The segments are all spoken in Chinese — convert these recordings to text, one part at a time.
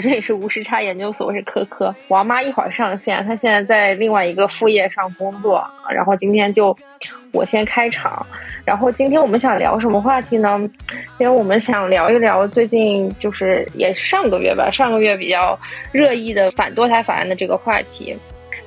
这里是无时差研究所，我是科科。王妈一会儿上线，她现在在另外一个副业上工作，然后今天就我先开场。然后今天我们想聊什么话题呢？因为我们想聊一聊最近就是也上个月吧，上个月比较热议的反堕胎法案的这个话题。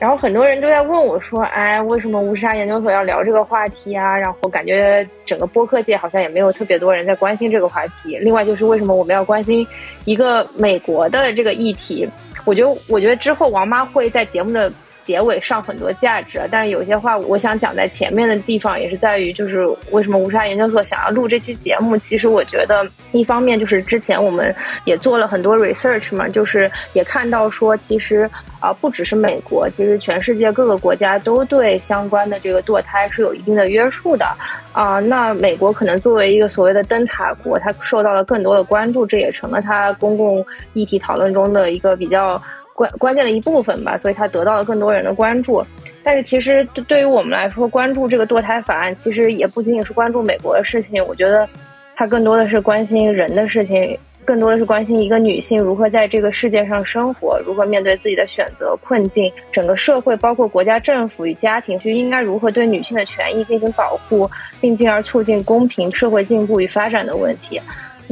然后很多人都在问我说：“哎，为什么无沙研究所要聊这个话题啊？”然后感觉整个播客界好像也没有特别多人在关心这个话题。另外就是为什么我们要关心一个美国的这个议题？我觉得，我觉得之后王妈会在节目的。结尾上很多价值，但是有些话我想讲在前面的地方，也是在于就是为什么无沙研究所想要录这期节目。其实我觉得一方面就是之前我们也做了很多 research 嘛，就是也看到说其实啊不只是美国，其实全世界各个国家都对相关的这个堕胎是有一定的约束的啊。那美国可能作为一个所谓的灯塔国，它受到了更多的关注，这也成了它公共议题讨论中的一个比较。关关键的一部分吧，所以它得到了更多人的关注。但是其实对于我们来说，关注这个堕胎法案，其实也不仅仅是关注美国的事情。我觉得，它更多的是关心人的事情，更多的是关心一个女性如何在这个世界上生活，如何面对自己的选择困境，整个社会包括国家政府与家庭，就应该如何对女性的权益进行保护，并进而促进公平社会进步与发展的问题。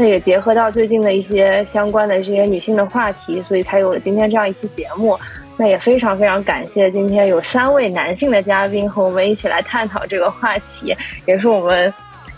那也结合到最近的一些相关的这些女性的话题，所以才有了今天这样一期节目。那也非常非常感谢今天有三位男性的嘉宾和我们一起来探讨这个话题，也是我们，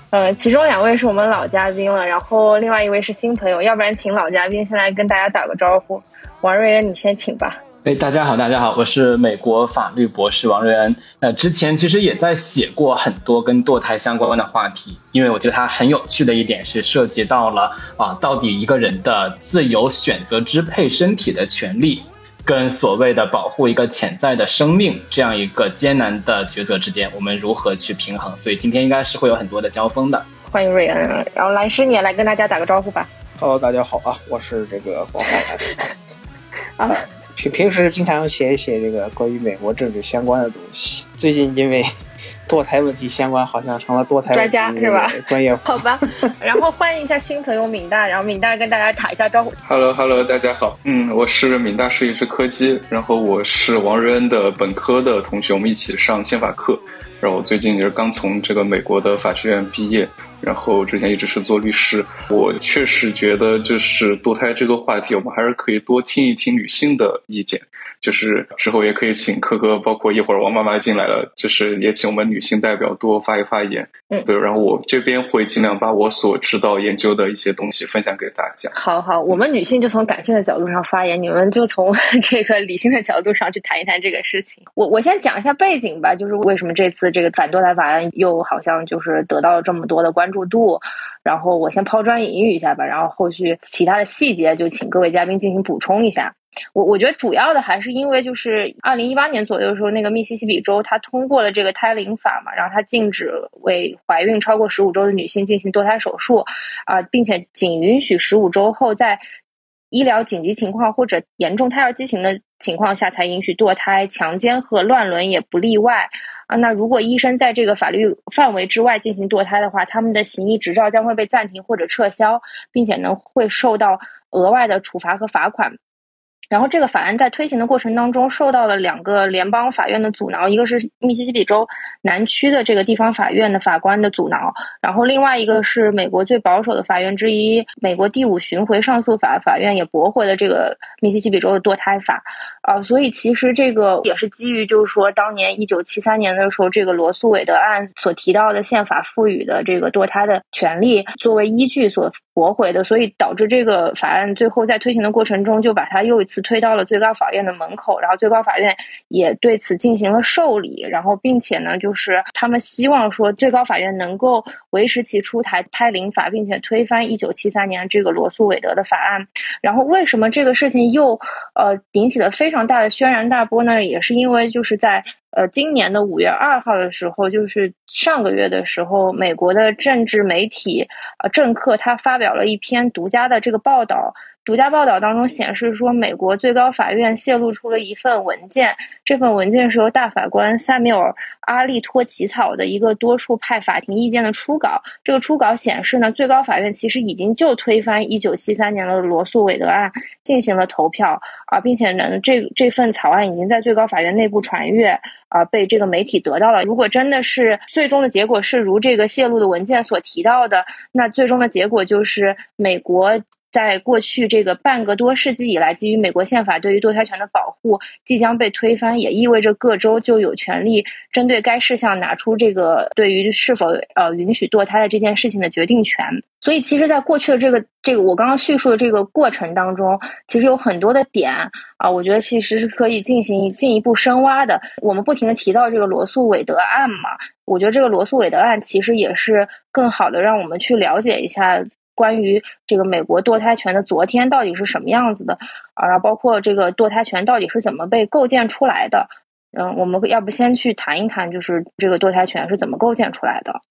呃，其中两位是我们老嘉宾了，然后另外一位是新朋友。要不然请老嘉宾先来跟大家打个招呼，王瑞恩，你先请吧。哎，大家好，大家好，我是美国法律博士王瑞恩。呃，之前其实也在写过很多跟堕胎相关的话题，因为我觉得它很有趣的一点是涉及到了啊，到底一个人的自由选择支配身体的权利，跟所谓的保护一个潜在的生命这样一个艰难的抉择之间，我们如何去平衡？所以今天应该是会有很多的交锋的。欢迎瑞恩，然后蓝师你也来跟大家打个招呼吧。Hello，大家好啊，我是这个黄浩然。啊。平平时经常写一写这个关于美国政治相关的东西。最近因为 堕胎问题相关，好像成了堕胎专家是吧？专业 好吧。然后欢迎一下新朋友敏大，然后敏大跟大家打一下招呼。Hello，Hello，大家好。嗯，我是敏大设计师柯基，然后我是王瑞恩的本科的同学，我们一起上宪法课。然后我最近也是刚从这个美国的法学院毕业。然后之前一直是做律师，我确实觉得就是堕胎这个话题，我们还是可以多听一听女性的意见。就是之后也可以请科科，包括一会儿王妈妈进来了，就是也请我们女性代表多发一发言。嗯，对，然后我这边会尽量把我所知道研究的一些东西分享给大家。好好，我们女性就从感性的角度上发言，你们就从 这个理性的角度上去谈一谈这个事情。我我先讲一下背景吧，就是为什么这次这个反堕胎法案又好像就是得到了这么多的关注度。然后我先抛砖引玉一下吧，然后后续其他的细节就请各位嘉宾进行补充一下。我我觉得主要的还是因为就是二零一八年左右的时候，那个密西西比州它通过了这个胎龄法嘛，然后它禁止为怀孕超过十五周的女性进行堕胎手术，啊，并且仅允许十五周后在医疗紧急情况或者严重胎儿畸形的情况下才允许堕胎，强奸和乱伦也不例外啊。那如果医生在这个法律范围之外进行堕胎的话，他们的行医执照将会被暂停或者撤销，并且呢会受到额外的处罚和罚款。然后这个法案在推行的过程当中受到了两个联邦法院的阻挠，一个是密西西比州南区的这个地方法院的法官的阻挠，然后另外一个是美国最保守的法院之一，美国第五巡回上诉法法院也驳回了这个密西西比州的堕胎法。啊，所以其实这个也是基于，就是说，当年一九七三年的时候，这个罗素韦德案所提到的宪法赋予的这个堕胎的权利作为依据所驳回的，所以导致这个法案最后在推行的过程中，就把它又一次推到了最高法院的门口，然后最高法院也对此进行了受理，然后并且呢，就是他们希望说最高法院能够维持其出台胎龄法，并且推翻一九七三年这个罗素韦德的法案。然后为什么这个事情又呃引起了非常大的轩然大波呢，也是因为就是在呃今年的五月二号的时候，就是上个月的时候，美国的政治媒体呃政客他发表了一篇独家的这个报道，独家报道当中显示说，美国最高法院泄露出了一份文件，这份文件是由大法官萨缪尔·阿利托起草的一个多数派法庭意见的初稿。这个初稿显示呢，最高法院其实已经就推翻1973年的罗素韦德案进行了投票啊，并且呢，这这份草案已经在最高法院内部传阅啊，被这个媒体得到了。如果真的是最终的结果是如这个泄露的文件所提到的，那最终的结果就是美国。在过去这个半个多世纪以来，基于美国宪法对于堕胎权的保护即将被推翻，也意味着各州就有权利针对该事项拿出这个对于是否呃允许堕胎的这件事情的决定权。所以，其实，在过去的这个这个我刚刚叙述的这个过程当中，其实有很多的点啊，我觉得其实是可以进行进一步深挖的。我们不停的提到这个罗素韦德案嘛，我觉得这个罗素韦德案其实也是更好的让我们去了解一下。关于这个美国堕胎权的昨天到底是什么样子的啊？包括这个堕胎权到底是怎么被构建出来的？嗯，我们要不先去谈一谈，就是这个堕胎权是怎么构建出来的？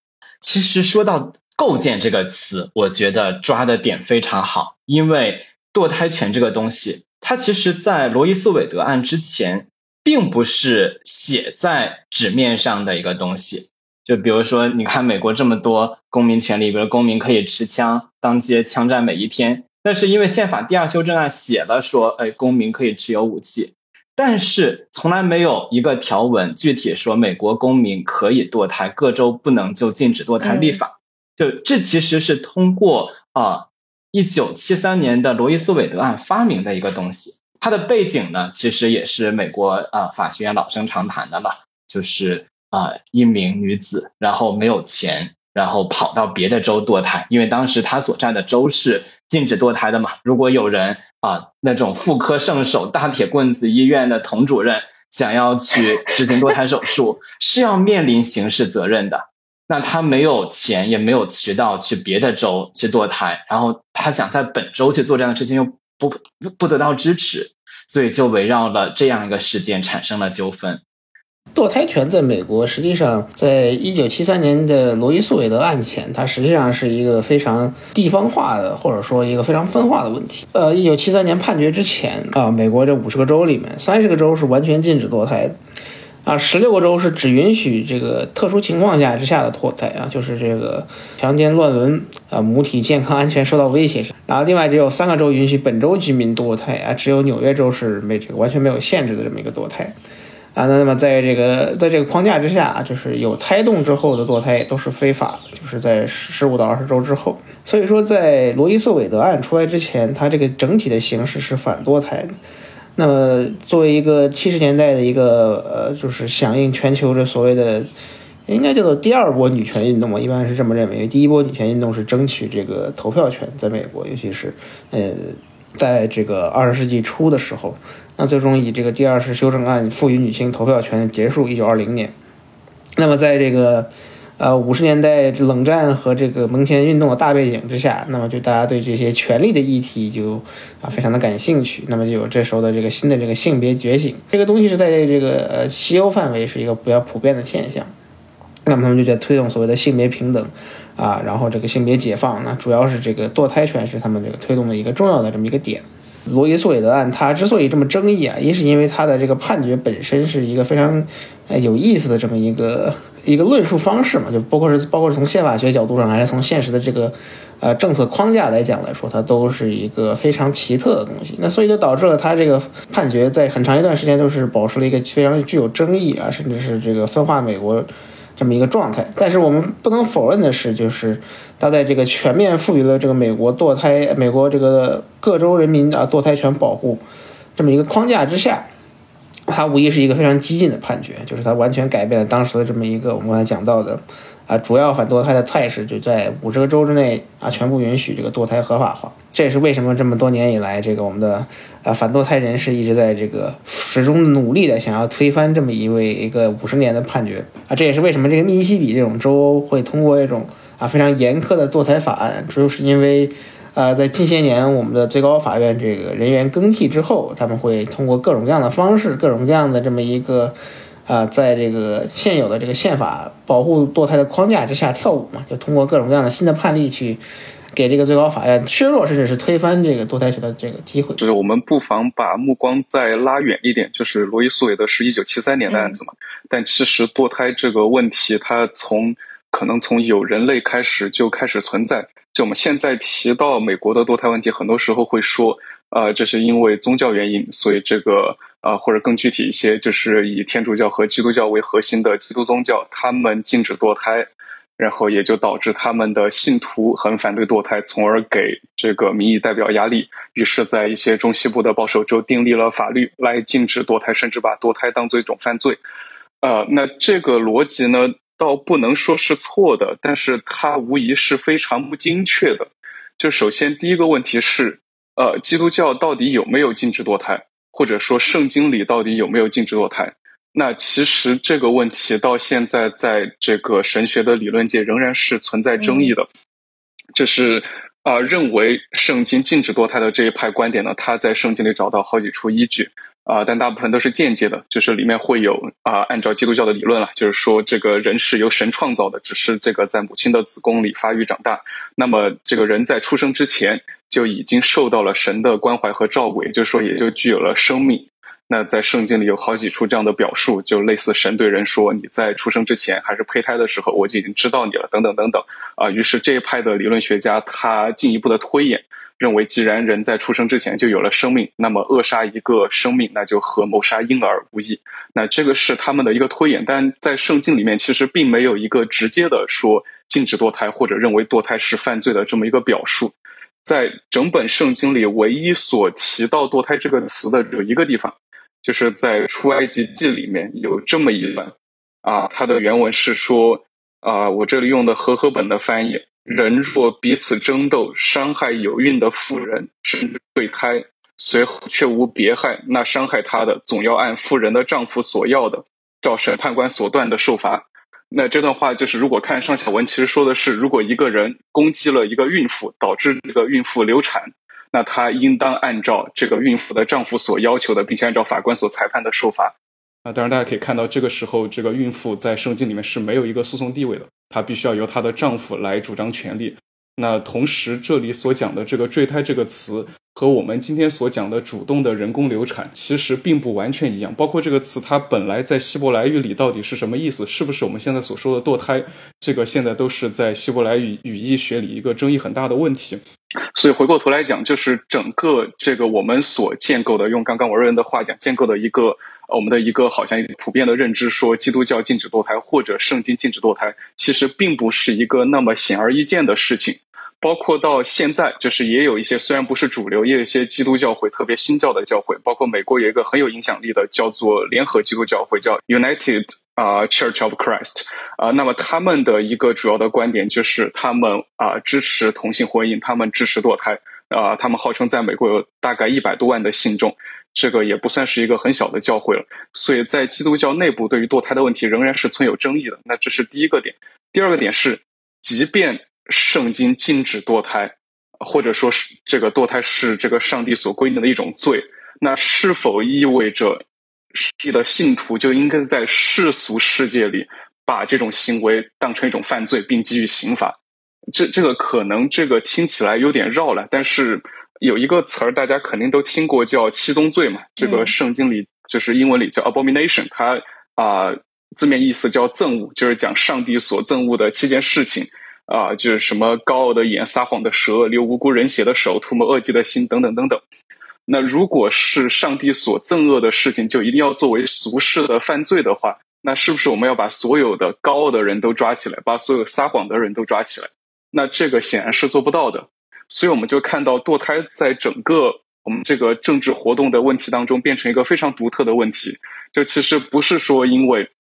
其实说到“构建”这个词，我觉得抓的点非常好，因为堕胎权这个东西，它其实在罗伊诉韦德案之前，并不是写在纸面上的一个东西。就比如说，你看美国这么多公民权利，比如公民可以持枪当街枪战每一天，那是因为宪法第二修正案写了说，哎，公民可以持有武器，但是从来没有一个条文具体说美国公民可以堕胎，各州不能就禁止堕胎立法。就这其实是通过啊，一九七三年的罗伊斯韦德案发明的一个东西，它的背景呢，其实也是美国啊法学院老生常谈的了，就是。啊，一名女子，然后没有钱，然后跑到别的州堕胎，因为当时她所在的州是禁止堕胎的嘛。如果有人啊，那种妇科圣手、大铁棍子医院的童主任想要去执行堕胎手术，是要面临刑事责任的。那他没有钱，也没有渠道去别的州去堕胎，然后他想在本州去做这样的事情，又不不得到支持，所以就围绕了这样一个事件产生了纠纷。堕胎权在美国，实际上在一九七三年的罗伊诉韦德案前，它实际上是一个非常地方化的，或者说一个非常分化的问题。呃，一九七三年判决之前啊，美国这五十个州里面，三十个州是完全禁止堕胎的，啊，十六个州是只允许这个特殊情况下之下的堕胎啊，就是这个强奸、乱伦啊，母体健康安全受到威胁上。然后另外只有三个州允许本州居民堕胎啊，只有纽约州是没这个完全没有限制的这么一个堕胎。啊，那那么在这个在这个框架之下，就是有胎动之后的堕胎都是非法的，就是在十五到二十周之后。所以说，在罗伊斯韦德案出来之前，它这个整体的形式是反堕胎的。那么，作为一个七十年代的一个呃，就是响应全球这所谓的应该叫做第二波女权运动嘛，一般是这么认为。第一波女权运动是争取这个投票权，在美国，尤其是呃，在这个二十世纪初的时候。那最终以这个第二次修正案赋予女性投票权结束。一九二零年，那么在这个呃五十年代冷战和这个蒙恬运动的大背景之下，那么就大家对这些权利的议题就啊非常的感兴趣。那么就有这时候的这个新的这个性别觉醒，这个东西是在这个呃西欧范围是一个比较普遍的现象。那么他们就在推动所谓的性别平等啊，然后这个性别解放，呢主要是这个堕胎权是他们这个推动的一个重要的这么一个点。罗伊诉韦德案，它之所以这么争议啊，一是因为它的这个判决本身是一个非常有意思的这么一个一个论述方式嘛，就包括是包括是从宪法学角度上，还是从现实的这个呃政策框架来讲来说，它都是一个非常奇特的东西。那所以就导致了它这个判决在很长一段时间都是保持了一个非常具有争议啊，甚至是这个分化美国。这么一个状态，但是我们不能否认的是，就是他在这个全面赋予了这个美国堕胎、美国这个各州人民啊堕胎权保护这么一个框架之下，他无疑是一个非常激进的判决，就是他完全改变了当时的这么一个我们刚才讲到的。啊，主要反堕胎的态势就在五十个州之内啊，全部允许这个堕胎合法化。这也是为什么这么多年以来，这个我们的啊反堕胎人士一直在这个始终努力的想要推翻这么一位一个五十年的判决啊。这也是为什么这个密西西比这种州会通过一种啊非常严苛的堕胎法案，就是因为啊在近些年我们的最高法院这个人员更替之后，他们会通过各种各样的方式，各种各样的这么一个。啊，在这个现有的这个宪法保护堕胎的框架之下跳舞嘛，就通过各种各样的新的判例去，给这个最高法院削弱甚至是推翻这个堕胎权的这个机会。就是我们不妨把目光再拉远一点，就是罗伊诉韦德是一九七三年的案子嘛，但其实堕胎这个问题，它从可能从有人类开始就开始存在。就我们现在提到美国的堕胎问题，很多时候会说，呃，这是因为宗教原因，所以这个呃，或者更具体一些，就是以天主教和基督教为核心的基督宗教，他们禁止堕胎，然后也就导致他们的信徒很反对堕胎，从而给这个民意代表压力，于是，在一些中西部的保守州订立了法律来禁止堕胎，甚至把堕胎当做一种犯罪。呃，那这个逻辑呢？倒不能说是错的，但是它无疑是非常不精确的。就首先第一个问题是，呃，基督教到底有没有禁止堕胎，或者说圣经里到底有没有禁止堕胎？那其实这个问题到现在在这个神学的理论界仍然是存在争议的。这是啊，认为圣经禁止堕胎的这一派观点呢，他在圣经里找到好几处依据。啊，但大部分都是间接的，就是里面会有啊，按照基督教的理论了，就是说这个人是由神创造的，只是这个在母亲的子宫里发育长大。那么这个人在出生之前就已经受到了神的关怀和照顾，也就是说也就具有了生命。那在圣经里有好几处这样的表述，就类似神对人说：“你在出生之前还是胚胎的时候，我就已经知道你了。”等等等等。啊，于是这一派的理论学家他进一步的推演。认为，既然人在出生之前就有了生命，那么扼杀一个生命，那就和谋杀婴儿无异。那这个是他们的一个推演，但在圣经里面其实并没有一个直接的说禁止堕胎或者认为堕胎是犯罪的这么一个表述。在整本圣经里，唯一所提到堕胎这个词的有一个地方，就是在出埃及记里面有这么一段啊，它的原文是说啊，我这里用的和合本的翻译。人若彼此争斗，伤害有孕的妇人，甚至堕胎，随后却无别害，那伤害她的，总要按妇人的丈夫所要的，照审判官所断的受罚。那这段话就是，如果看上下文，其实说的是，如果一个人攻击了一个孕妇，导致这个孕妇流产，那她应当按照这个孕妇的丈夫所要求的，并且按照法官所裁判的受罚。那，当然大家可以看到，这个时候这个孕妇在圣经里面是没有一个诉讼地位的。她必须要由她的丈夫来主张权利。那同时，这里所讲的这个“坠胎”这个词，和我们今天所讲的主动的人工流产，其实并不完全一样。包括这个词，它本来在希伯来语里到底是什么意思？是不是我们现在所说的堕胎？这个现在都是在希伯来语语义学里一个争议很大的问题。所以回过头来讲，就是整个这个我们所建构的，用刚刚我认的话讲，建构的一个。我们的一个好像普遍的认知说，基督教禁止堕胎或者圣经禁止堕胎，其实并不是一个那么显而易见的事情。包括到现在，就是也有一些虽然不是主流，也有一些基督教会特别新教的教会，包括美国有一个很有影响力的叫做联合基督教会，叫 United 啊 Church of Christ 啊。那么他们的一个主要的观点就是他们啊支持同性婚姻，他们支持堕胎啊。他们号称在美国有大概一百多万的信众。这个也不算是一个很小的教会了，所以在基督教内部对于堕胎的问题仍然是存有争议的。那这是第一个点。第二个点是，即便圣经禁止堕胎，或者说是这个堕胎是这个上帝所规定的一种罪，那是否意味着上帝的信徒就应该在世俗世界里把这种行为当成一种犯罪，并给予刑罚？这这个可能这个听起来有点绕了，但是。有一个词儿大家肯定都听过，叫七宗罪嘛。这个圣经里就是英文里叫 abomination，它啊字面意思叫憎恶，就是讲上帝所憎恶的七件事情啊，就是什么高傲的眼、撒谎的舌、流无辜人血的手、涂抹恶迹的心等等等等。那如果是上帝所憎恶的事情，就一定要作为俗世的犯罪的话，那是不是我们要把所有的高傲的人都抓起来，把所有撒谎的人都抓起来？那这个显然是做不到的。所以我们就看到堕胎在整个我们这个政治活动的问题当中变成一个非常独特的问题。就其实不是说因为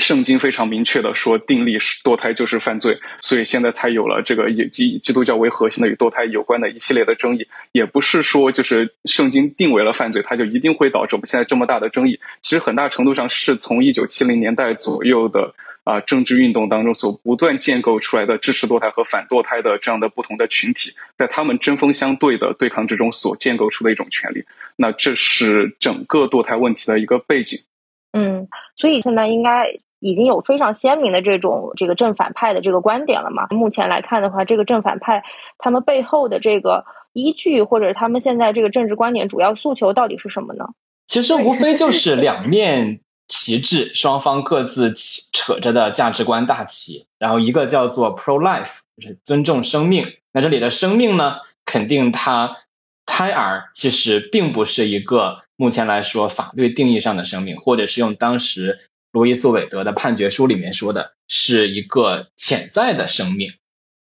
圣经非常明确的说定立堕胎就是犯罪，所以现在才有了这个以基基督教为核心的与堕胎有关的一系列的争议。也不是说就是圣经定为了犯罪，它就一定会导致我们现在这么大的争议。其实很大程度上是从一九七零年代左右的。啊，政治运动当中所不断建构出来的支持堕胎和反堕胎的这样的不同的群体，在他们针锋相对的对抗之中所建构出的一种权利，那这是整个堕胎问题的一个背景。嗯，所以现在应该已经有非常鲜明的这种这个正反派的这个观点了嘛。目前来看的话，这个正反派他们背后的这个依据，或者他们现在这个政治观点主要诉求到底是什么呢？其实无非就是两面旗帜，双方各自扯着的价值观大旗。然后一个叫做 pro life，就是尊重生命。那这里的生命呢，肯定它胎儿其实并不是一个目前来说法律定义上的生命，或者是用当时罗伊诉韦德的判决书里面说的是一个潜在的生命。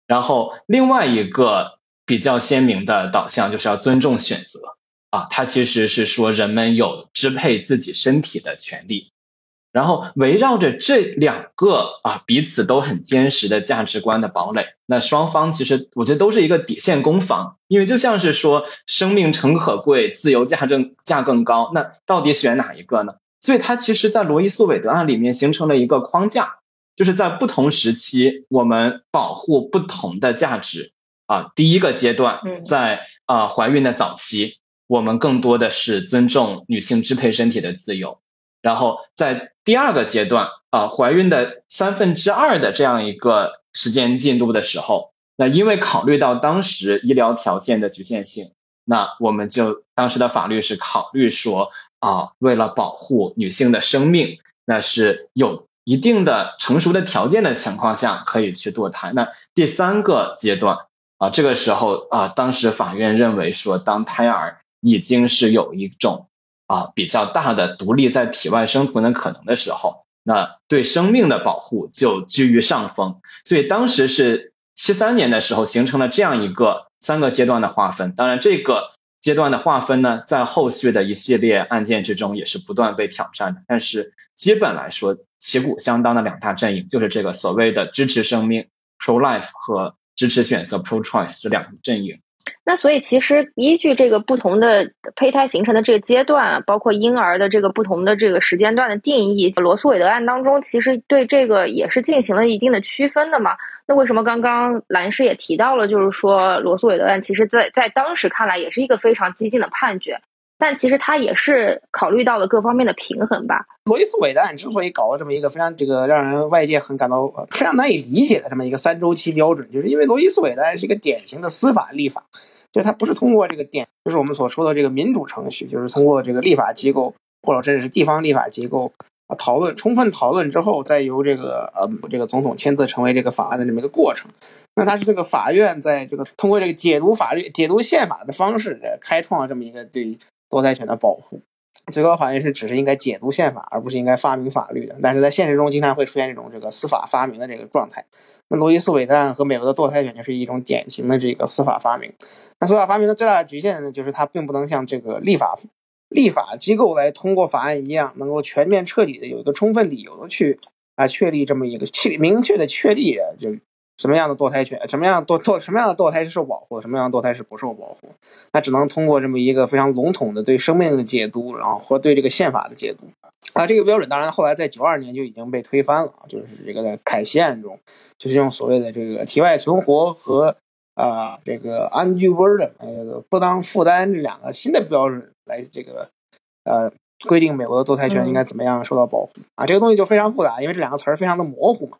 然后另外一个比较鲜明的导向就是要尊重选择。啊，它其实是说人们有支配自己身体的权利，然后围绕着这两个啊彼此都很坚实的价值观的堡垒，那双方其实我觉得都是一个底线攻防，因为就像是说生命诚可贵，自由价更价更高，那到底选哪一个呢？所以它其实，在罗伊诉韦德案里面形成了一个框架，就是在不同时期我们保护不同的价值啊。第一个阶段，在啊怀孕的早期。我们更多的是尊重女性支配身体的自由，然后在第二个阶段啊，怀孕的三分之二的这样一个时间进度的时候，那因为考虑到当时医疗条件的局限性，那我们就当时的法律是考虑说啊，为了保护女性的生命，那是有一定的成熟的条件的情况下可以去堕胎。那第三个阶段啊，这个时候啊，当时法院认为说，当胎儿已经是有一种啊比较大的独立在体外生存的可能的时候，那对生命的保护就居于上风。所以当时是七三年的时候形成了这样一个三个阶段的划分。当然，这个阶段的划分呢，在后续的一系列案件之中也是不断被挑战的。但是基本来说，旗鼓相当的两大阵营就是这个所谓的支持生命 （pro life） 和支持选择 （pro choice） 这两个阵营。那所以其实依据这个不同的胚胎形成的这个阶段，包括婴儿的这个不同的这个时间段的定义，罗素韦德案当中其实对这个也是进行了一定的区分的嘛。那为什么刚刚兰师也提到了，就是说罗素韦德案其实在在当时看来也是一个非常激进的判决。但其实他也是考虑到了各方面的平衡吧。罗伊斯韦德案之所以搞了这么一个非常这个让人外界很感到非常难以理解的这么一个三周期标准，就是因为罗伊斯韦德是一个典型的司法立法，就是它不是通过这个典，就是我们所说的这个民主程序，就是通过这个立法机构或者甚至是地方立法机构啊讨论充分讨论之后，再由这个呃这个总统签字成为这个法案的这么一个过程。那它是这个法院在这个通过这个解读法律、解读宪法的方式，开创了这么一个对。堕胎权的保护，最高法院是只是应该解读宪法，而不是应该发明法律的。但是在现实中，经常会出现这种这个司法发明的这个状态。那罗伊诉韦德案和美国的堕胎权就是一种典型的这个司法发明。那司法发明的最大的局限呢，就是它并不能像这个立法立法机构来通过法案一样，能够全面彻底的有一个充分理由的去啊确立这么一个确明确的确立就。什么样的堕胎权？什么样堕堕？什么样的堕胎是受保护？什么样的堕胎是不受保护？那只能通过这么一个非常笼统的对生命的解读，然后或对这个宪法的解读啊。这个标准当然后来在九二年就已经被推翻了，就是这个在凯西案中，就是用所谓的这个体外存活和啊这个 undue burden 不当负担这两个新的标准来这个呃规定美国的堕胎权应该怎么样受到保护啊。这个东西就非常复杂，因为这两个词儿非常的模糊嘛。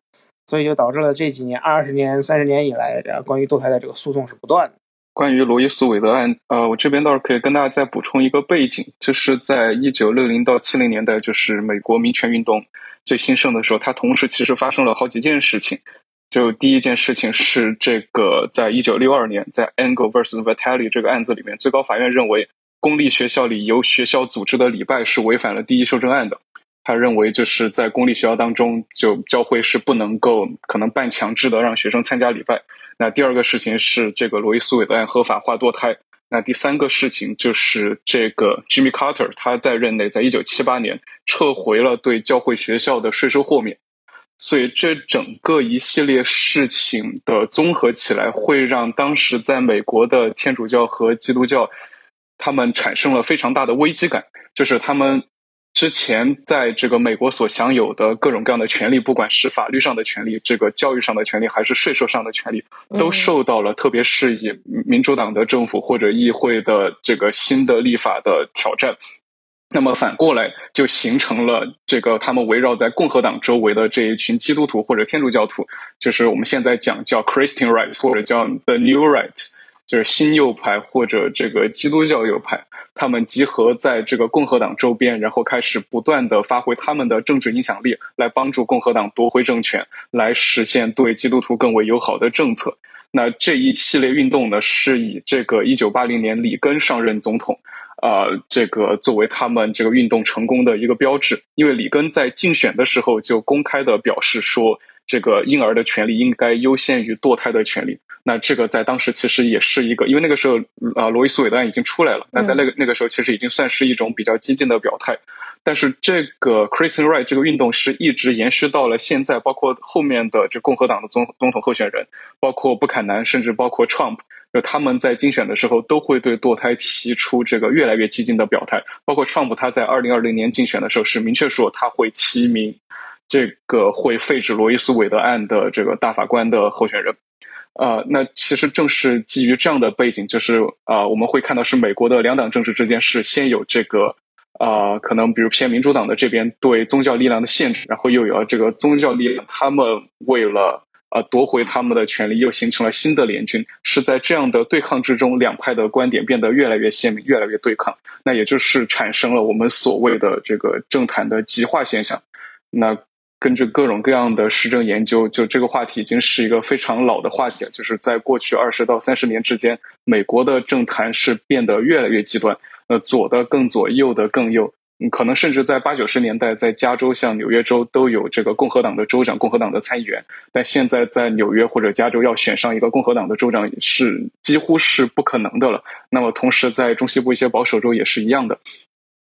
所以就导致了这几年、二十年、三十年以来，这关于堕胎的这个诉讼是不断的。关于罗伊诉韦德案，呃，我这边倒是可以跟大家再补充一个背景，就是在一九六零到七零年代，就是美国民权运动最兴盛的时候，它同时其实发生了好几件事情。就第一件事情是这个，在一九六二年，在 Angle vs Vitali 这个案子里面，最高法院认为公立学校里由学校组织的礼拜是违反了第一修正案的。他认为，就是在公立学校当中，就教会是不能够可能半强制的让学生参加礼拜。那第二个事情是这个罗伊诉韦德案合法化堕胎。那第三个事情就是这个 Jimmy Carter 他在任内，在一九七八年撤回了对教会学校的税收豁免。所以这整个一系列事情的综合起来，会让当时在美国的天主教和基督教他们产生了非常大的危机感，就是他们。之前在这个美国所享有的各种各样的权利，不管是法律上的权利、这个教育上的权利，还是税收上的权利，都受到了特别是以民主党的政府或者议会的这个新的立法的挑战。那么反过来就形成了这个他们围绕在共和党周围的这一群基督徒或者天主教徒，就是我们现在讲叫 Christian Right 或者叫 The New Right，就是新右派或者这个基督教右派，他们集合在这个共和党周边，然后开始不断的发挥他们的政治影响力，来帮助共和党夺回政权，来实现对基督徒更为友好的政策。那这一系列运动呢，是以这个一九八零年里根上任总统。呃，这个作为他们这个运动成功的一个标志，因为里根在竞选的时候就公开的表示说，这个婴儿的权利应该优先于堕胎的权利。那这个在当时其实也是一个，因为那个时候呃罗伊诉韦德案已经出来了，那在那个那个时候其实已经算是一种比较激进的表态。但是这个 Christian Right 这个运动是一直延续到了现在，包括后面的这共和党的总总统候选人，包括布坎南，甚至包括 Trump。就他们在竞选的时候，都会对堕胎提出这个越来越激进的表态。包括 Trump，他在二零二零年竞选的时候是明确说他会提名这个会废止罗伊斯韦德案的这个大法官的候选人。呃，那其实正是基于这样的背景，就是啊，我们会看到是美国的两党政治之间是先有这个啊，可能比如偏民主党的这边对宗教力量的限制，然后又有了这个宗教力量，他们为了。啊，夺回他们的权利，又形成了新的联军。是在这样的对抗之中，两派的观点变得越来越鲜明，越来越对抗。那也就是产生了我们所谓的这个政坛的极化现象。那根据各种各样的实证研究，就这个话题已经是一个非常老的话题了。就是在过去二十到三十年之间，美国的政坛是变得越来越极端，呃，左的更左，右的更右。嗯，可能甚至在八九十年代，在加州、像纽约州都有这个共和党的州长、共和党的参议员，但现在在纽约或者加州要选上一个共和党的州长是几乎是不可能的了。那么，同时在中西部一些保守州也是一样的。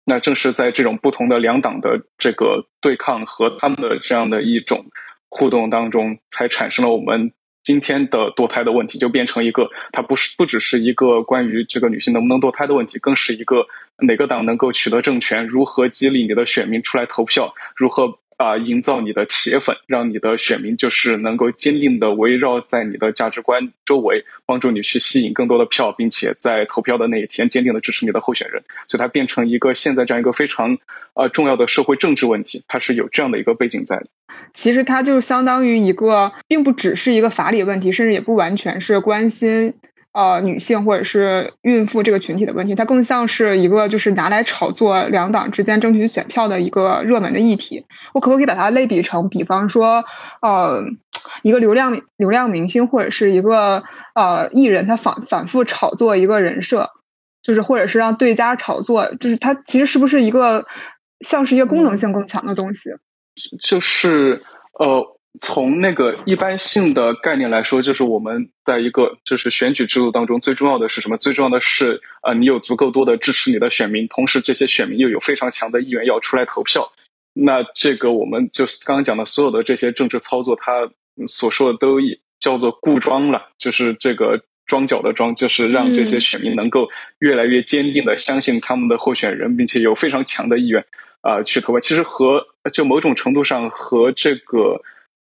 那正是在这种不同的两党的这个对抗和他们的这样的一种互动当中，才产生了我们。今天的堕胎的问题就变成一个，它不是不只是一个关于这个女性能不能堕胎的问题，更是一个哪个党能够取得政权，如何激励你的选民出来投票，如何啊营造你的铁粉，让你的选民就是能够坚定的围绕在你的价值观周围，帮助你去吸引更多的票，并且在投票的那一天坚定的支持你的候选人。所以它变成一个现在这样一个非常呃重要的社会政治问题，它是有这样的一个背景在的。其实它就相当于一个，并不只是一个法理问题，甚至也不完全是关心呃女性或者是孕妇这个群体的问题，它更像是一个就是拿来炒作两党之间争取选票的一个热门的议题。我可不可以把它类比成，比方说呃一个流量流量明星或者是一个呃艺人，他反反复炒作一个人设，就是或者是让对家炒作，就是它其实是不是一个像是一个功能性更强的东西？就是呃，从那个一般性的概念来说，就是我们在一个就是选举制度当中，最重要的是什么？最重要的是呃，你有足够多的支持你的选民，同时这些选民又有非常强的意愿要出来投票。那这个我们就刚刚讲的所有的这些政治操作，它所说的都叫做固装了，就是这个装脚的装，就是让这些选民能够越来越坚定的相信他们的候选人，并且有非常强的意愿。啊，去投票其实和就某种程度上和这个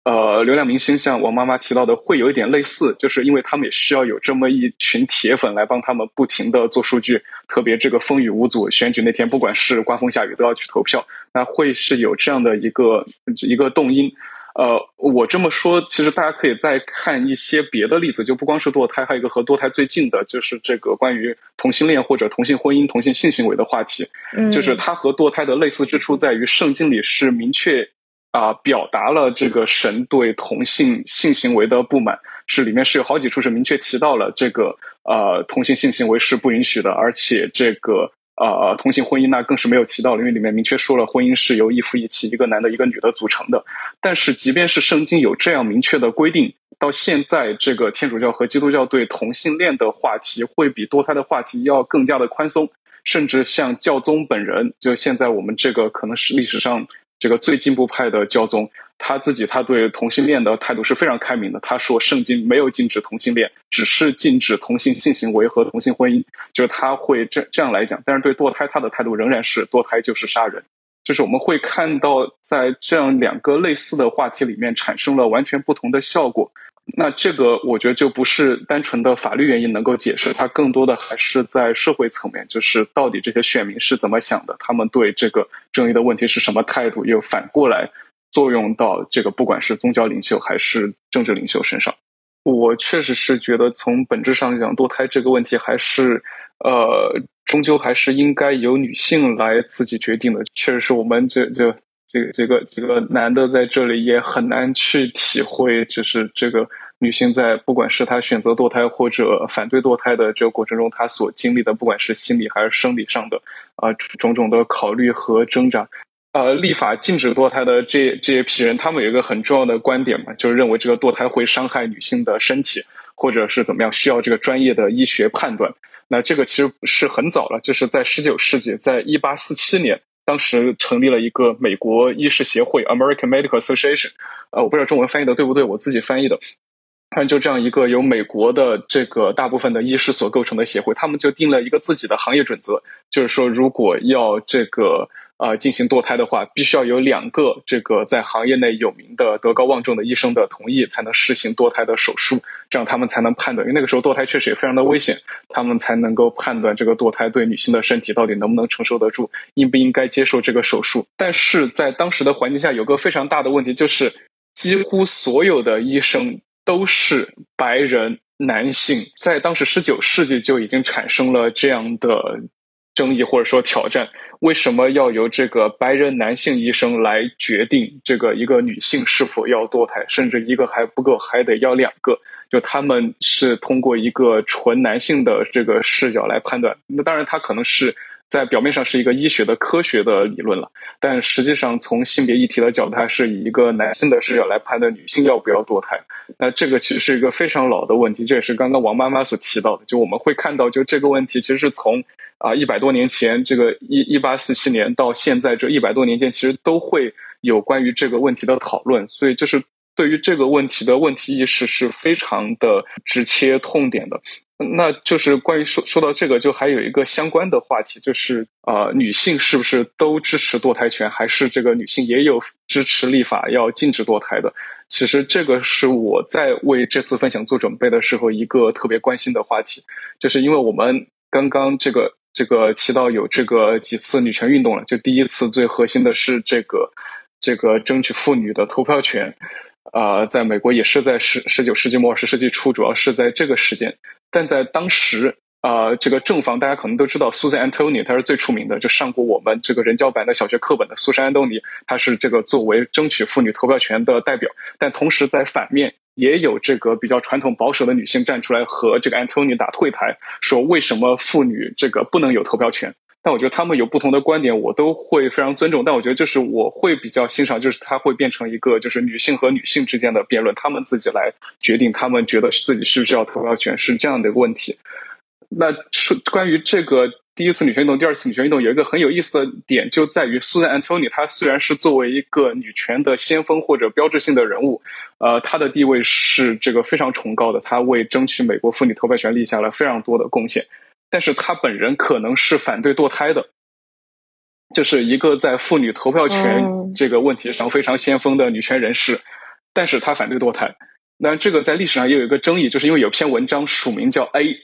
呃流量明星像我妈妈提到的会有一点类似，就是因为他们也需要有这么一群铁粉来帮他们不停的做数据，特别这个风雨无阻，选举那天不管是刮风下雨都要去投票，那会是有这样的一个一个动因。呃，我这么说，其实大家可以再看一些别的例子，就不光是堕胎，还有一个和堕胎最近的，就是这个关于同性恋或者同性婚姻、同性性行为的话题。嗯，就是它和堕胎的类似之处在于，圣经里是明确啊表达了这个神对同性性行为的不满，是里面是有好几处是明确提到了这个呃同性性行为是不允许的，而且这个。呃，同性婚姻那更是没有提到，因为里面明确说了，婚姻是由一夫一妻，一个男的，一个女的组成的。但是，即便是圣经有这样明确的规定，到现在，这个天主教和基督教对同性恋的话题，会比堕胎的话题要更加的宽松，甚至像教宗本人，就现在我们这个可能是历史上这个最进步派的教宗。他自己他对同性恋的态度是非常开明的。他说，圣经没有禁止同性恋，只是禁止同性性行为和同性婚姻。就是他会这这样来讲。但是对堕胎，他的态度仍然是堕胎就是杀人。就是我们会看到，在这样两个类似的话题里面，产生了完全不同的效果。那这个我觉得就不是单纯的法律原因能够解释，它更多的还是在社会层面，就是到底这些选民是怎么想的，他们对这个争议的问题是什么态度，又反过来作用到这个不管是宗教领袖还是政治领袖身上。我确实是觉得从本质上讲，堕胎这个问题还是呃，终究还是应该由女性来自己决定的。确实是我们这这。这个这个这个男的在这里也很难去体会，就是这个女性在不管是她选择堕胎或者反对堕胎的这个过程中，她所经历的，不管是心理还是生理上的啊种种的考虑和挣扎。呃，立法禁止堕胎的这这一批人，他们有一个很重要的观点嘛，就是认为这个堕胎会伤害女性的身体，或者是怎么样，需要这个专业的医学判断。那这个其实是很早了，就是在十九世纪，在一八四七年。当时成立了一个美国医师协会 （American Medical Association），呃，我不知道中文翻译的对不对，我自己翻译的。看，就这样一个由美国的这个大部分的医师所构成的协会，他们就定了一个自己的行业准则，就是说，如果要这个。啊，进行堕胎的话，必须要有两个这个在行业内有名的、德高望重的医生的同意，才能实行堕胎的手术，这样他们才能判断。因为那个时候堕胎确实也非常的危险，他们才能够判断这个堕胎对女性的身体到底能不能承受得住，应不应该接受这个手术。但是在当时的环境下，有个非常大的问题，就是几乎所有的医生都是白人男性，在当时十九世纪就已经产生了这样的。争议或者说挑战，为什么要由这个白人男性医生来决定这个一个女性是否要堕胎，甚至一个还不够，还得要两个？就他们是通过一个纯男性的这个视角来判断。那当然，他可能是。在表面上是一个医学的科学的理论了，但实际上从性别议题的角度，它是以一个男性的视角来判断女性要不要堕胎。那这个其实是一个非常老的问题，这也是刚刚王妈妈所提到的。就我们会看到，就这个问题其实是从啊一百多年前，这个一一八四七年到现在这一百多年间，其实都会有关于这个问题的讨论。所以就是对于这个问题的问题意识是非常的直切痛点的。那就是关于说说到这个，就还有一个相关的话题，就是呃，女性是不是都支持堕胎权，还是这个女性也有支持立法要禁止堕胎的？其实这个是我在为这次分享做准备的时候一个特别关心的话题，就是因为我们刚刚这个这个提到有这个几次女权运动了，就第一次最核心的是这个这个争取妇女的投票权。呃，在美国也是在十十九世纪末十世纪初，主要是在这个时间。但在当时，啊，这个正方大家可能都知道，Susan Anthony，她是最出名的，就上过我们这个人教版的小学课本的苏珊安东尼，她是这个作为争取妇女投票权的代表。但同时在反面也有这个比较传统保守的女性站出来和这个 Antony 打退台，说为什么妇女这个不能有投票权？但我觉得他们有不同的观点，我都会非常尊重。但我觉得就是我会比较欣赏，就是它会变成一个就是女性和女性之间的辩论，他们自己来决定，他们觉得自己是不是要投票权，是这样的一个问题。那是关于这个第一次女权运动、第二次女权运动，有一个很有意思的点，就在于 Susan Anthony，她虽然是作为一个女权的先锋或者标志性的人物，呃，她的地位是这个非常崇高的，她为争取美国妇女投票权立下了非常多的贡献。但是他本人可能是反对堕胎的，就是一个在妇女投票权这个问题上非常先锋的女权人士，但是他反对堕胎。那这个在历史上也有一个争议，就是因为有篇文章署名叫 A，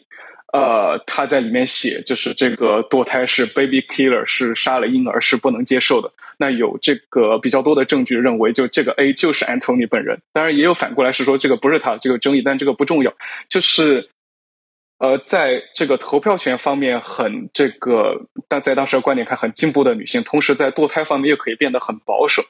呃，他在里面写就是这个堕胎是 baby killer，是杀了婴儿，是不能接受的。那有这个比较多的证据认为，就这个 A 就是 Antony 本人。当然也有反过来是说这个不是他，这个争议，但这个不重要，就是。呃，在这个投票权方面很这个，但在当时的观点看很进步的女性，同时在堕胎方面又可以变得很保守，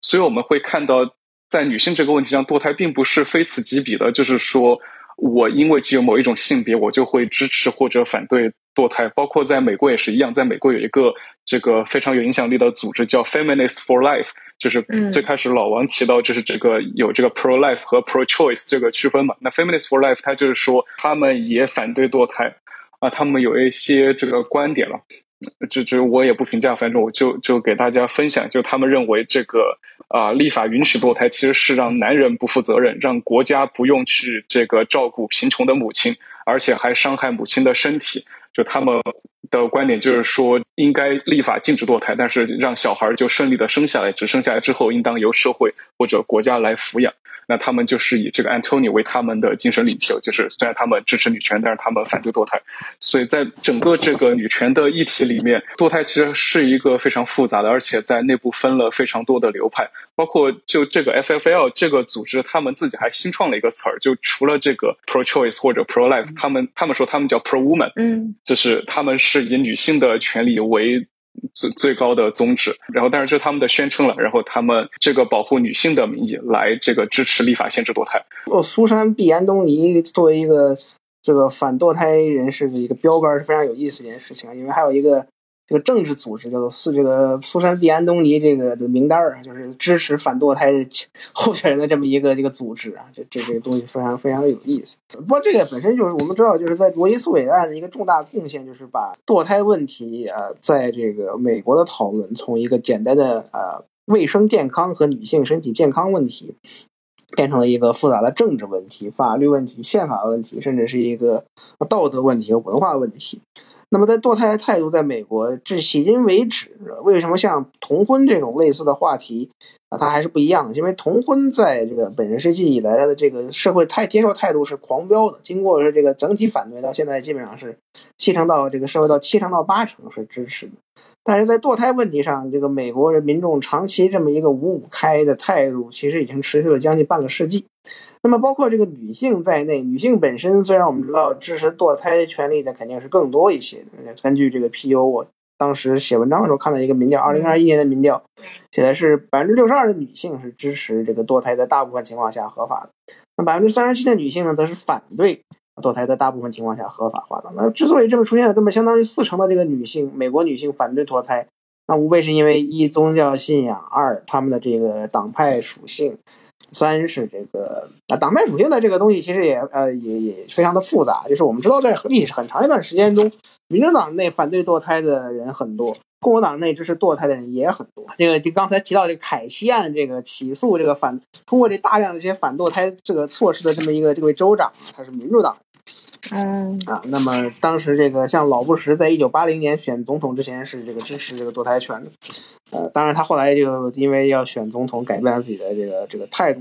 所以我们会看到，在女性这个问题上，堕胎并不是非此即彼的，就是说。我因为具有某一种性别，我就会支持或者反对堕胎。包括在美国也是一样，在美国有一个这个非常有影响力的组织叫 Feminist for Life，就是最开始老王提到就是这个有这个 pro life 和 pro choice 这个区分嘛。那 Feminist for Life 它就是说他们也反对堕胎啊，他们有一些这个观点了。这这我也不评价，反正我就就给大家分享，就他们认为这个啊，立法允许堕胎其实是让男人不负责任，让国家不用去这个照顾贫穷的母亲，而且还伤害母亲的身体。就他们的观点就是说，应该立法禁止堕胎，但是让小孩就顺利的生下来，只生下来之后应当由社会或者国家来抚养。那他们就是以这个 Antony 为他们的精神领袖，就是虽然他们支持女权，但是他们反对堕胎。所以在整个这个女权的议题里面，堕胎其实是一个非常复杂的，而且在内部分了非常多的流派。包括就这个 FFL 这个组织，他们自己还新创了一个词儿，就除了这个 pro choice 或者 pro life，他们他们说他们叫 pro woman，嗯，就是他们是以女性的权利为最最高的宗旨。然后，但是这是他们的宣称了，然后他们这个保护女性的名义来这个支持立法限制堕胎。哦，苏珊·毕安东尼作为一个这个反堕胎人士的一个标杆是非常有意思一件事情，因为还有一个。这个政治组织叫做苏这个苏珊·毕安东尼这个的名单儿，就是支持反堕胎候选人的这么一个这个组织啊，这这这个东西非常非常的有意思。不过这个本身就是我们知道，就是在罗伊诉韦案的一个重大贡献，就是把堕胎问题啊，在这个美国的讨论从一个简单的呃卫生健康和女性身体健康问题，变成了一个复杂的政治问题、法律问题、宪法问题，甚至是一个道德问题和文化问题。那么，在堕胎的态度，在美国至迄今为止，为什么像同婚这种类似的话题啊，它还是不一样的？因为同婚在这个本世纪以来，它的这个社会态接受态度是狂飙的，经过是这个整体反对，到现在基本上是七成到这个社会到七成到八成是支持的。但是在堕胎问题上，这个美国人民众长期这么一个五五开的态度，其实已经持续了将近半个世纪。那么，包括这个女性在内，女性本身虽然我们知道支持堕胎权利的肯定是更多一些的。根据这个 PU，我当时写文章的时候看到一个民调，二零二一年的民调，写的是百分之六十二的女性是支持这个堕胎在大部分情况下合法的，那百分之三十七的女性呢，则是反对堕胎在大部分情况下合法化的。那之所以这么出现了这么相当于四成的这个女性，美国女性反对堕胎，那无非是因为一宗教信仰，二他们的这个党派属性。三是这个啊，党派属性的这个东西其实也呃也也非常的复杂。就是我们知道，在历史很长一段时间中，民主党内反对堕胎的人很多，共和党内支持堕胎的人也很多。这个就刚才提到这个凯西案，这个起诉这个反通过这大量的这些反堕胎这个措施的这么一个这位州长，他是民主党。嗯啊，那么当时这个像老布什在一九八零年选总统之前是这个支持这个堕胎权的。呃，当然，他后来就因为要选总统，改变了自己的这个这个态度，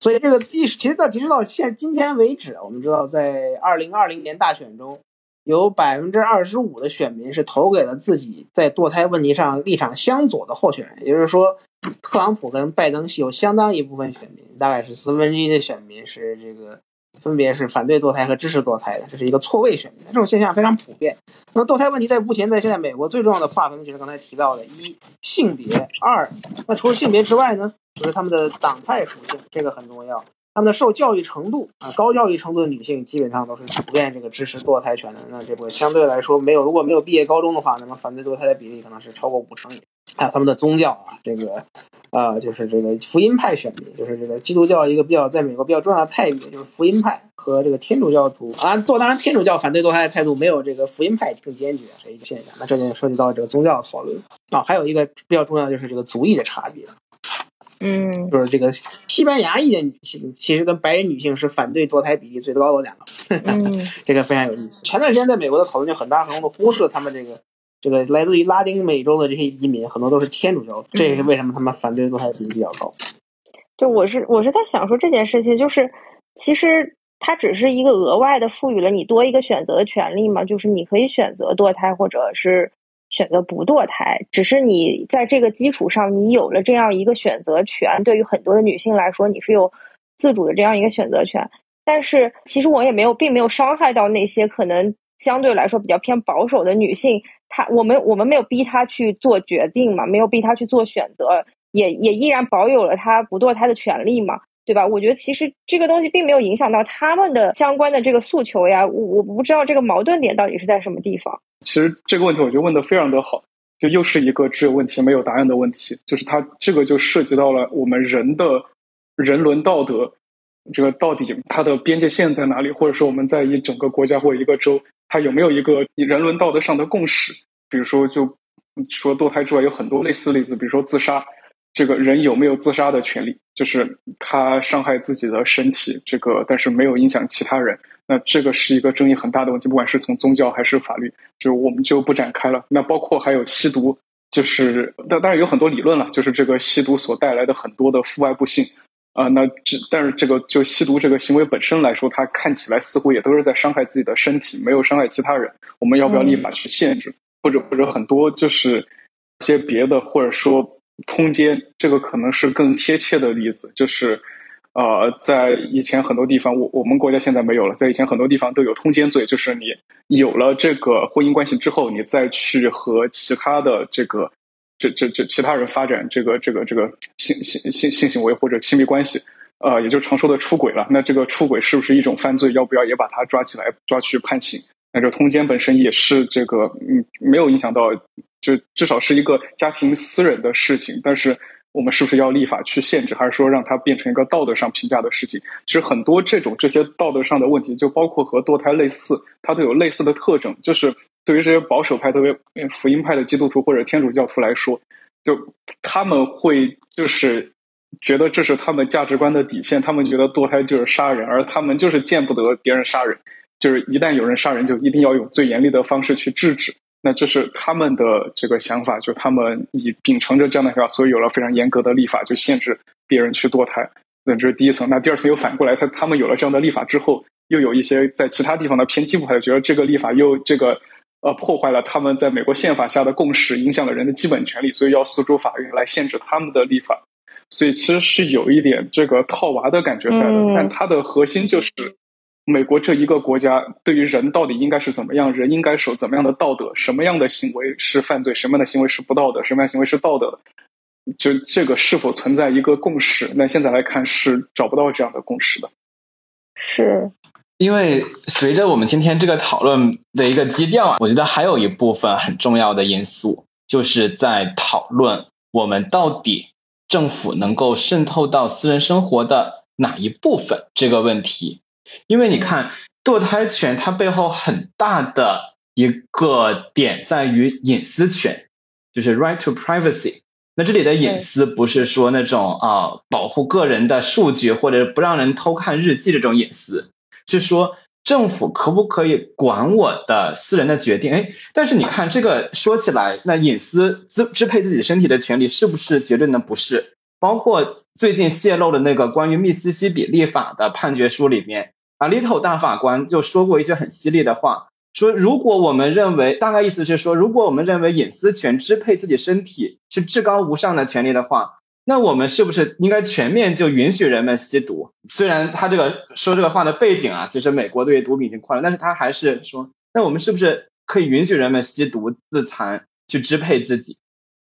所以这个意识其实到其实到现今天为止，我们知道，在二零二零年大选中，有百分之二十五的选民是投给了自己在堕胎问题上立场相左的候选人，也就是说，特朗普跟拜登是有相当一部分选民，大概是四分之一的选民是这个。分别是反对堕胎和支持堕胎的，这是一个错位选民，这种现象非常普遍。那么堕胎问题在目前在现在美国最重要的划分就是刚才提到的：一性别，二那除了性别之外呢，就是他们的党派属性，这个很重要。他们的受教育程度啊，高教育程度的女性基本上都是普遍这个支持堕胎权的。那这部分相对来说没有，如果没有毕业高中的话，那么反对堕胎的比例可能是超过五成以上。还有他们的宗教啊，这个。啊，就是这个福音派选民，就是这个基督教一个比较在美国比较重要的派别，就是福音派和这个天主教徒啊。做当然，天主教反对堕胎的态度没有这个福音派更坚决，是一个现象。那这就涉及到这个宗教讨论啊。还有一个比较重要的就是这个族裔的差别，嗯，就是这个西班牙裔的女性其实跟白人女性是反对堕胎比例最高的两个，嗯，这个非常有意思。前段时间在美国的讨论就很大程度忽视了他们这个。这个来自于拉丁美洲的这些移民，很多都是天主教，这也是为什么他们反对堕胎比例比较高。就我是我是在想说这件事情，就是其实它只是一个额外的赋予了你多一个选择的权利嘛，就是你可以选择堕胎，或者是选择不堕胎。只是你在这个基础上，你有了这样一个选择权，对于很多的女性来说，你是有自主的这样一个选择权。但是其实我也没有，并没有伤害到那些可能相对来说比较偏保守的女性。她我们我们没有逼她去做决定嘛，没有逼她去做选择，也也依然保有了她不堕胎的权利嘛，对吧？我觉得其实这个东西并没有影响到他们的相关的这个诉求呀。我我不知道这个矛盾点到底是在什么地方。其实这个问题我觉得问的非常的好，就又是一个只有问题没有答案的问题，就是它这个就涉及到了我们人的人伦道德，这个到底它的边界线在哪里，或者说我们在一整个国家或一个州。它有没有一个人伦道德上的共识？比如说，就除了堕胎之外，有很多类似例子。比如说自杀，这个人有没有自杀的权利？就是他伤害自己的身体，这个但是没有影响其他人。那这个是一个争议很大的问题，不管是从宗教还是法律，就我们就不展开了。那包括还有吸毒，就是当当然有很多理论了，就是这个吸毒所带来的很多的负外部性。啊，那这但是这个就吸毒这个行为本身来说，它看起来似乎也都是在伤害自己的身体，没有伤害其他人。我们要不要立法去限制，或者或者很多就是一些别的，或者说通奸，这个可能是更贴切的例子，就是。呃，在以前很多地方，我我们国家现在没有了。在以前很多地方都有通奸罪，就是你有了这个婚姻关系之后，你再去和其他的这个这这这其他人发展这个这个这个性性性性行为或者亲密关系，呃，也就常说的出轨了。那这个出轨是不是一种犯罪？要不要也把他抓起来抓去判刑？那这通奸本身也是这个嗯，没有影响到，就至少是一个家庭私人的事情，但是。我们是不是要立法去限制，还是说让它变成一个道德上评价的事情？其实很多这种这些道德上的问题，就包括和堕胎类似，它都有类似的特征。就是对于这些保守派、特别福音派的基督徒或者天主教徒来说，就他们会就是觉得这是他们价值观的底线，他们觉得堕胎就是杀人，而他们就是见不得别人杀人，就是一旦有人杀人，就一定要用最严厉的方式去制止。那这是他们的这个想法，就他们以秉承着这样的想法，所以有了非常严格的立法，就限制别人去堕胎。那这是第一层。那第二层又反过来，他他们有了这样的立法之后，又有一些在其他地方的偏激派觉得这个立法又这个呃破坏了他们在美国宪法下的共识，影响了人的基本权利，所以要诉诸法院来限制他们的立法。所以其实是有一点这个套娃的感觉在的，但它的核心就是。美国这一个国家对于人到底应该是怎么样？人应该守怎么样的道德？什么样的行为是犯罪？什么样的行为是不道德？什么样的行为是道德的？就这个是否存在一个共识？那现在来看是找不到这样的共识的。是，因为随着我们今天这个讨论的一个基调啊，我觉得还有一部分很重要的因素，就是在讨论我们到底政府能够渗透到私人生活的哪一部分这个问题。因为你看，堕胎权它背后很大的一个点在于隐私权，就是 right to privacy。那这里的隐私不是说那种啊保护个人的数据或者不让人偷看日记这种隐私，是说政府可不可以管我的私人的决定？哎，但是你看这个说起来，那隐私支支配自己身体的权利是不是绝对的不是？包括最近泄露的那个关于密西西比立法的判决书里面。啊，Little 大法官就说过一句很犀利的话，说如果我们认为，大概意思是说，如果我们认为隐私权支配自己身体是至高无上的权利的话，那我们是不是应该全面就允许人们吸毒？虽然他这个说这个话的背景啊，其实美国对于毒品已经宽了，但是他还是说，那我们是不是可以允许人们吸毒自残去支配自己？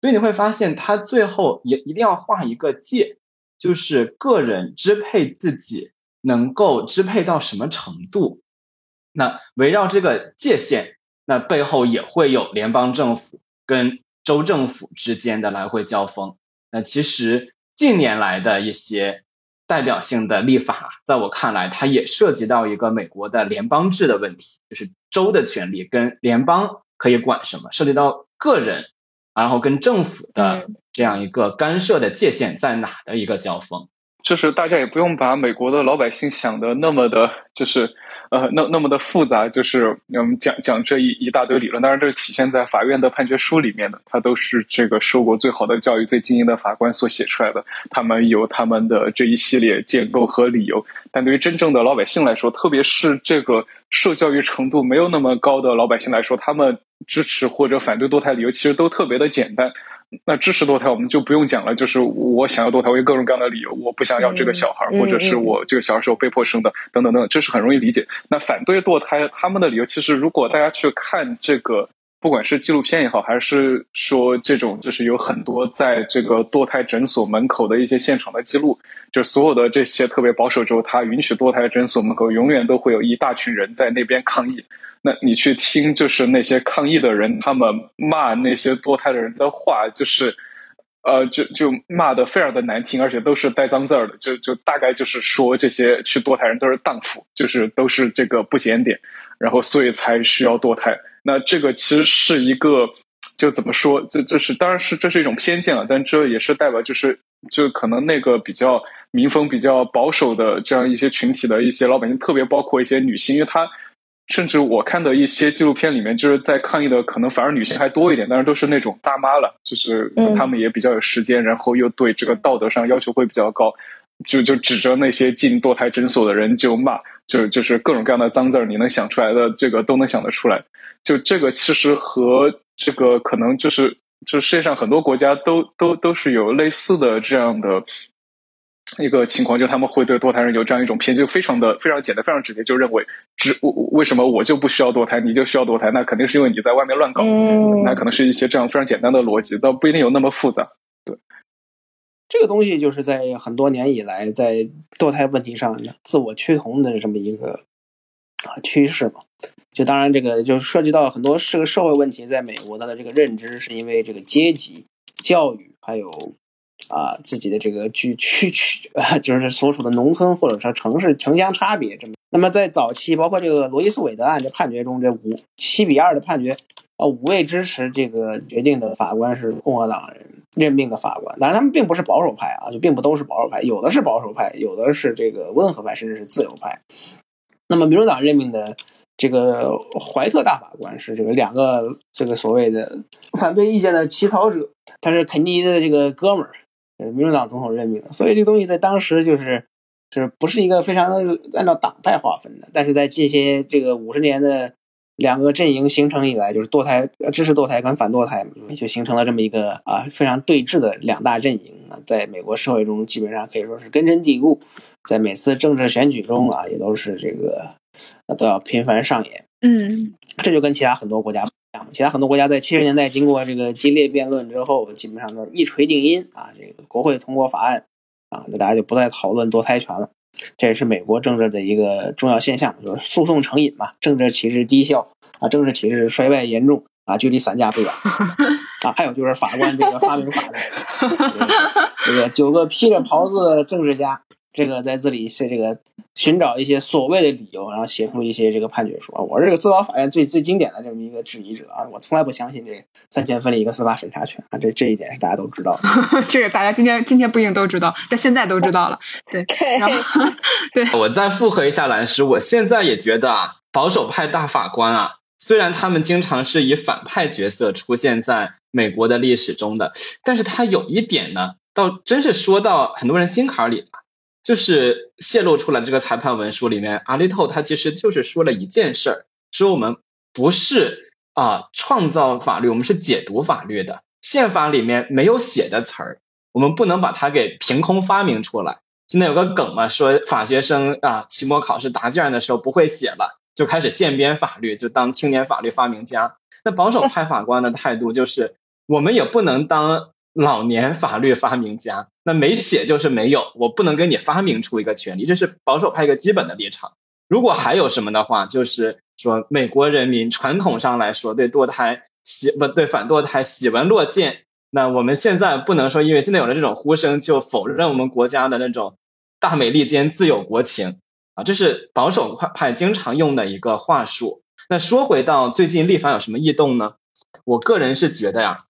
所以你会发现，他最后也一定要画一个界，就是个人支配自己。能够支配到什么程度？那围绕这个界限，那背后也会有联邦政府跟州政府之间的来回交锋。那其实近年来的一些代表性的立法，在我看来，它也涉及到一个美国的联邦制的问题，就是州的权利跟联邦可以管什么，涉及到个人，然后跟政府的这样一个干涉的界限在哪的一个交锋。就是大家也不用把美国的老百姓想的那么的，就是呃那那么的复杂。就是我们讲讲这一一大堆理论，当然这是体现在法院的判决书里面的，它都是这个受过最好的教育、最精英的法官所写出来的。他们有他们的这一系列建构和理由，但对于真正的老百姓来说，特别是这个受教育程度没有那么高的老百姓来说，他们支持或者反对堕胎理由其实都特别的简单。那支持堕胎我们就不用讲了，就是我想要堕胎，我有各种各样的理由，我不想要这个小孩，或者是我这个小孩是我被迫生的，等等等等，这是很容易理解。那反对堕胎他们的理由，其实如果大家去看这个，不管是纪录片也好，还是说这种，就是有很多在这个堕胎诊所门口的一些现场的记录，就所有的这些特别保守州，他允许堕胎诊所门口永远都会有一大群人在那边抗议。那你去听，就是那些抗议的人，他们骂那些堕胎的人的话，就是，呃，就就骂的非常的难听，而且都是带脏字儿的，就就大概就是说这些去堕胎人都是荡妇，就是都是这个不检点，然后所以才需要堕胎。那这个其实是一个，就怎么说，这这是当然是这是一种偏见了，但这也是代表就是就可能那个比较民风比较保守的这样一些群体的一些老百姓，特别包括一些女性，因为她。甚至我看的一些纪录片里面，就是在抗议的可能反而女性还多一点，但是都是那种大妈了，就是她们也比较有时间，然后又对这个道德上要求会比较高，就就指着那些进堕胎诊所的人就骂，就就是各种各样的脏字儿，你能想出来的这个都能想得出来。就这个其实和这个可能就是就世界上很多国家都都都是有类似的这样的一个情况，就他们会对堕胎人有这样一种偏见，就非常的非常简单，非常直接，就认为只我为什么我就不需要堕胎，你就需要堕胎，那肯定是因为你在外面乱搞，那可能是一些这样非常简单的逻辑，倒不一定有那么复杂。对，这个东西就是在很多年以来，在堕胎问题上自我趋同的这么一个啊趋势嘛。就当然这个就涉及到很多这个社会问题，在美国它的这个认知是因为这个阶级、教育还有。啊，自己的这个区区区，就是所处的农村或者说城市城乡差别这么。那么在早期，包括这个罗伊诉韦德案这判决中，这五七比二的判决，啊，五位支持这个决定的法官是共和党人任命的法官，当然他们并不是保守派啊，就并不都是保守派，有的是保守派，有的是这个温和派，甚至是自由派。那么民主党任命的这个怀特大法官是这个两个这个所谓的反对意见的起草者，他是肯尼迪的这个哥们儿。民主党总统任命的，所以这个东西在当时就是就，是不是一个非常按照党派划分的？但是在近些这个五十年的两个阵营形成以来，就是堕胎支持堕胎跟反堕胎，就形成了这么一个啊非常对峙的两大阵营啊，在美国社会中基本上可以说是根深蒂固，在每次政治选举中啊，也都是这个都要频繁上演。嗯，这就跟其他很多国家。其他很多国家在七十年代经过这个激烈辩论之后，基本上都一锤定音啊，这个国会通过法案啊，那大家就不再讨论堕胎权了。这也是美国政治的一个重要现象，就是诉讼成瘾嘛，政治体制低效啊，政治体制衰败严重啊，距离散架不远 啊。还有就是法官这个发明法律 这个九个披着袍子的政治家。这个在这里是这个寻找一些所谓的理由，然后写出一些这个判决书啊。我是这个最高法院最最经典的这么一个质疑者啊，我从来不相信这三权分立一个司法审查权啊，这这一点是大家都知道的。这个大家今天今天不一定都知道，但现在都知道了。对，然后 对，我再复核一下蓝师，我现在也觉得啊，保守派大法官啊，虽然他们经常是以反派角色出现在美国的历史中的，但是他有一点呢，倒真是说到很多人心坎里了。就是泄露出来这个裁判文书里面，阿利透他其实就是说了一件事儿，说我们不是啊创造法律，我们是解读法律的。宪法里面没有写的词儿，我们不能把它给凭空发明出来。现在有个梗嘛，说法学生啊期末考试答卷的时候不会写了，就开始现编法律，就当青年法律发明家。那保守派法官的态度就是，我们也不能当。老年法律发明家，那没写就是没有，我不能给你发明出一个权利，这是保守派一个基本的立场。如果还有什么的话，就是说美国人民传统上来说对堕胎喜不对反堕胎喜闻乐见，那我们现在不能说因为现在有了这种呼声就否认我们国家的那种大美利坚自有国情啊，这是保守派经常用的一个话术。那说回到最近立法有什么异动呢？我个人是觉得呀。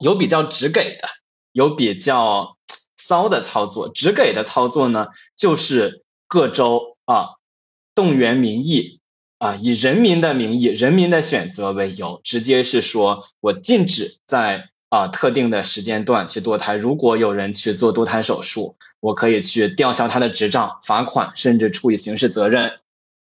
有比较直给的，有比较骚的操作。直给的操作呢，就是各州啊动员民意啊，以人民的名义、人民的选择为由，直接是说我禁止在啊特定的时间段去堕胎。如果有人去做堕胎手术，我可以去吊销他的执照、罚款，甚至处以刑事责任。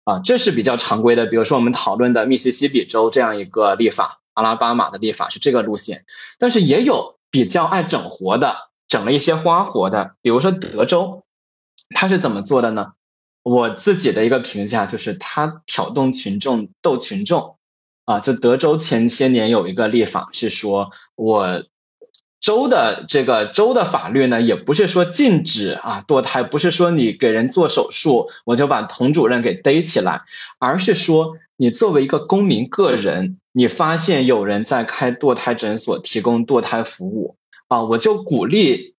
啊，这是比较常规的。比如说我们讨论的密西西比州这样一个立法。阿拉巴马的立法是这个路线，但是也有比较爱整活的，整了一些花活的，比如说德州，他是怎么做的呢？我自己的一个评价就是，他挑动群众斗群众啊。就德州前些年有一个立法是说，我州的这个州的法律呢，也不是说禁止啊堕胎，不是说你给人做手术我就把童主任给逮起来，而是说你作为一个公民个人。你发现有人在开堕胎诊所提供堕胎服务啊，我就鼓励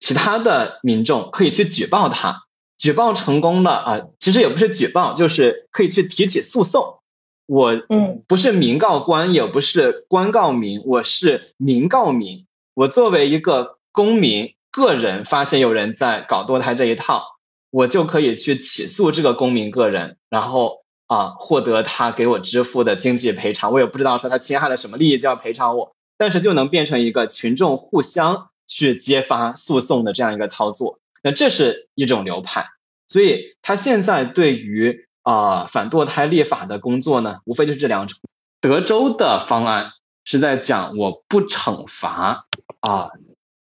其他的民众可以去举报他，举报成功了啊，其实也不是举报，就是可以去提起诉讼。我嗯，不是民告官，也不是官告民，我是民告民。我作为一个公民个人，发现有人在搞堕胎这一套，我就可以去起诉这个公民个人，然后。啊，获得他给我支付的经济赔偿，我也不知道说他侵害了什么利益就要赔偿我，但是就能变成一个群众互相去揭发诉讼的这样一个操作。那这是一种流派。所以他现在对于啊反堕胎立法的工作呢，无非就是这两种。德州的方案是在讲我不惩罚啊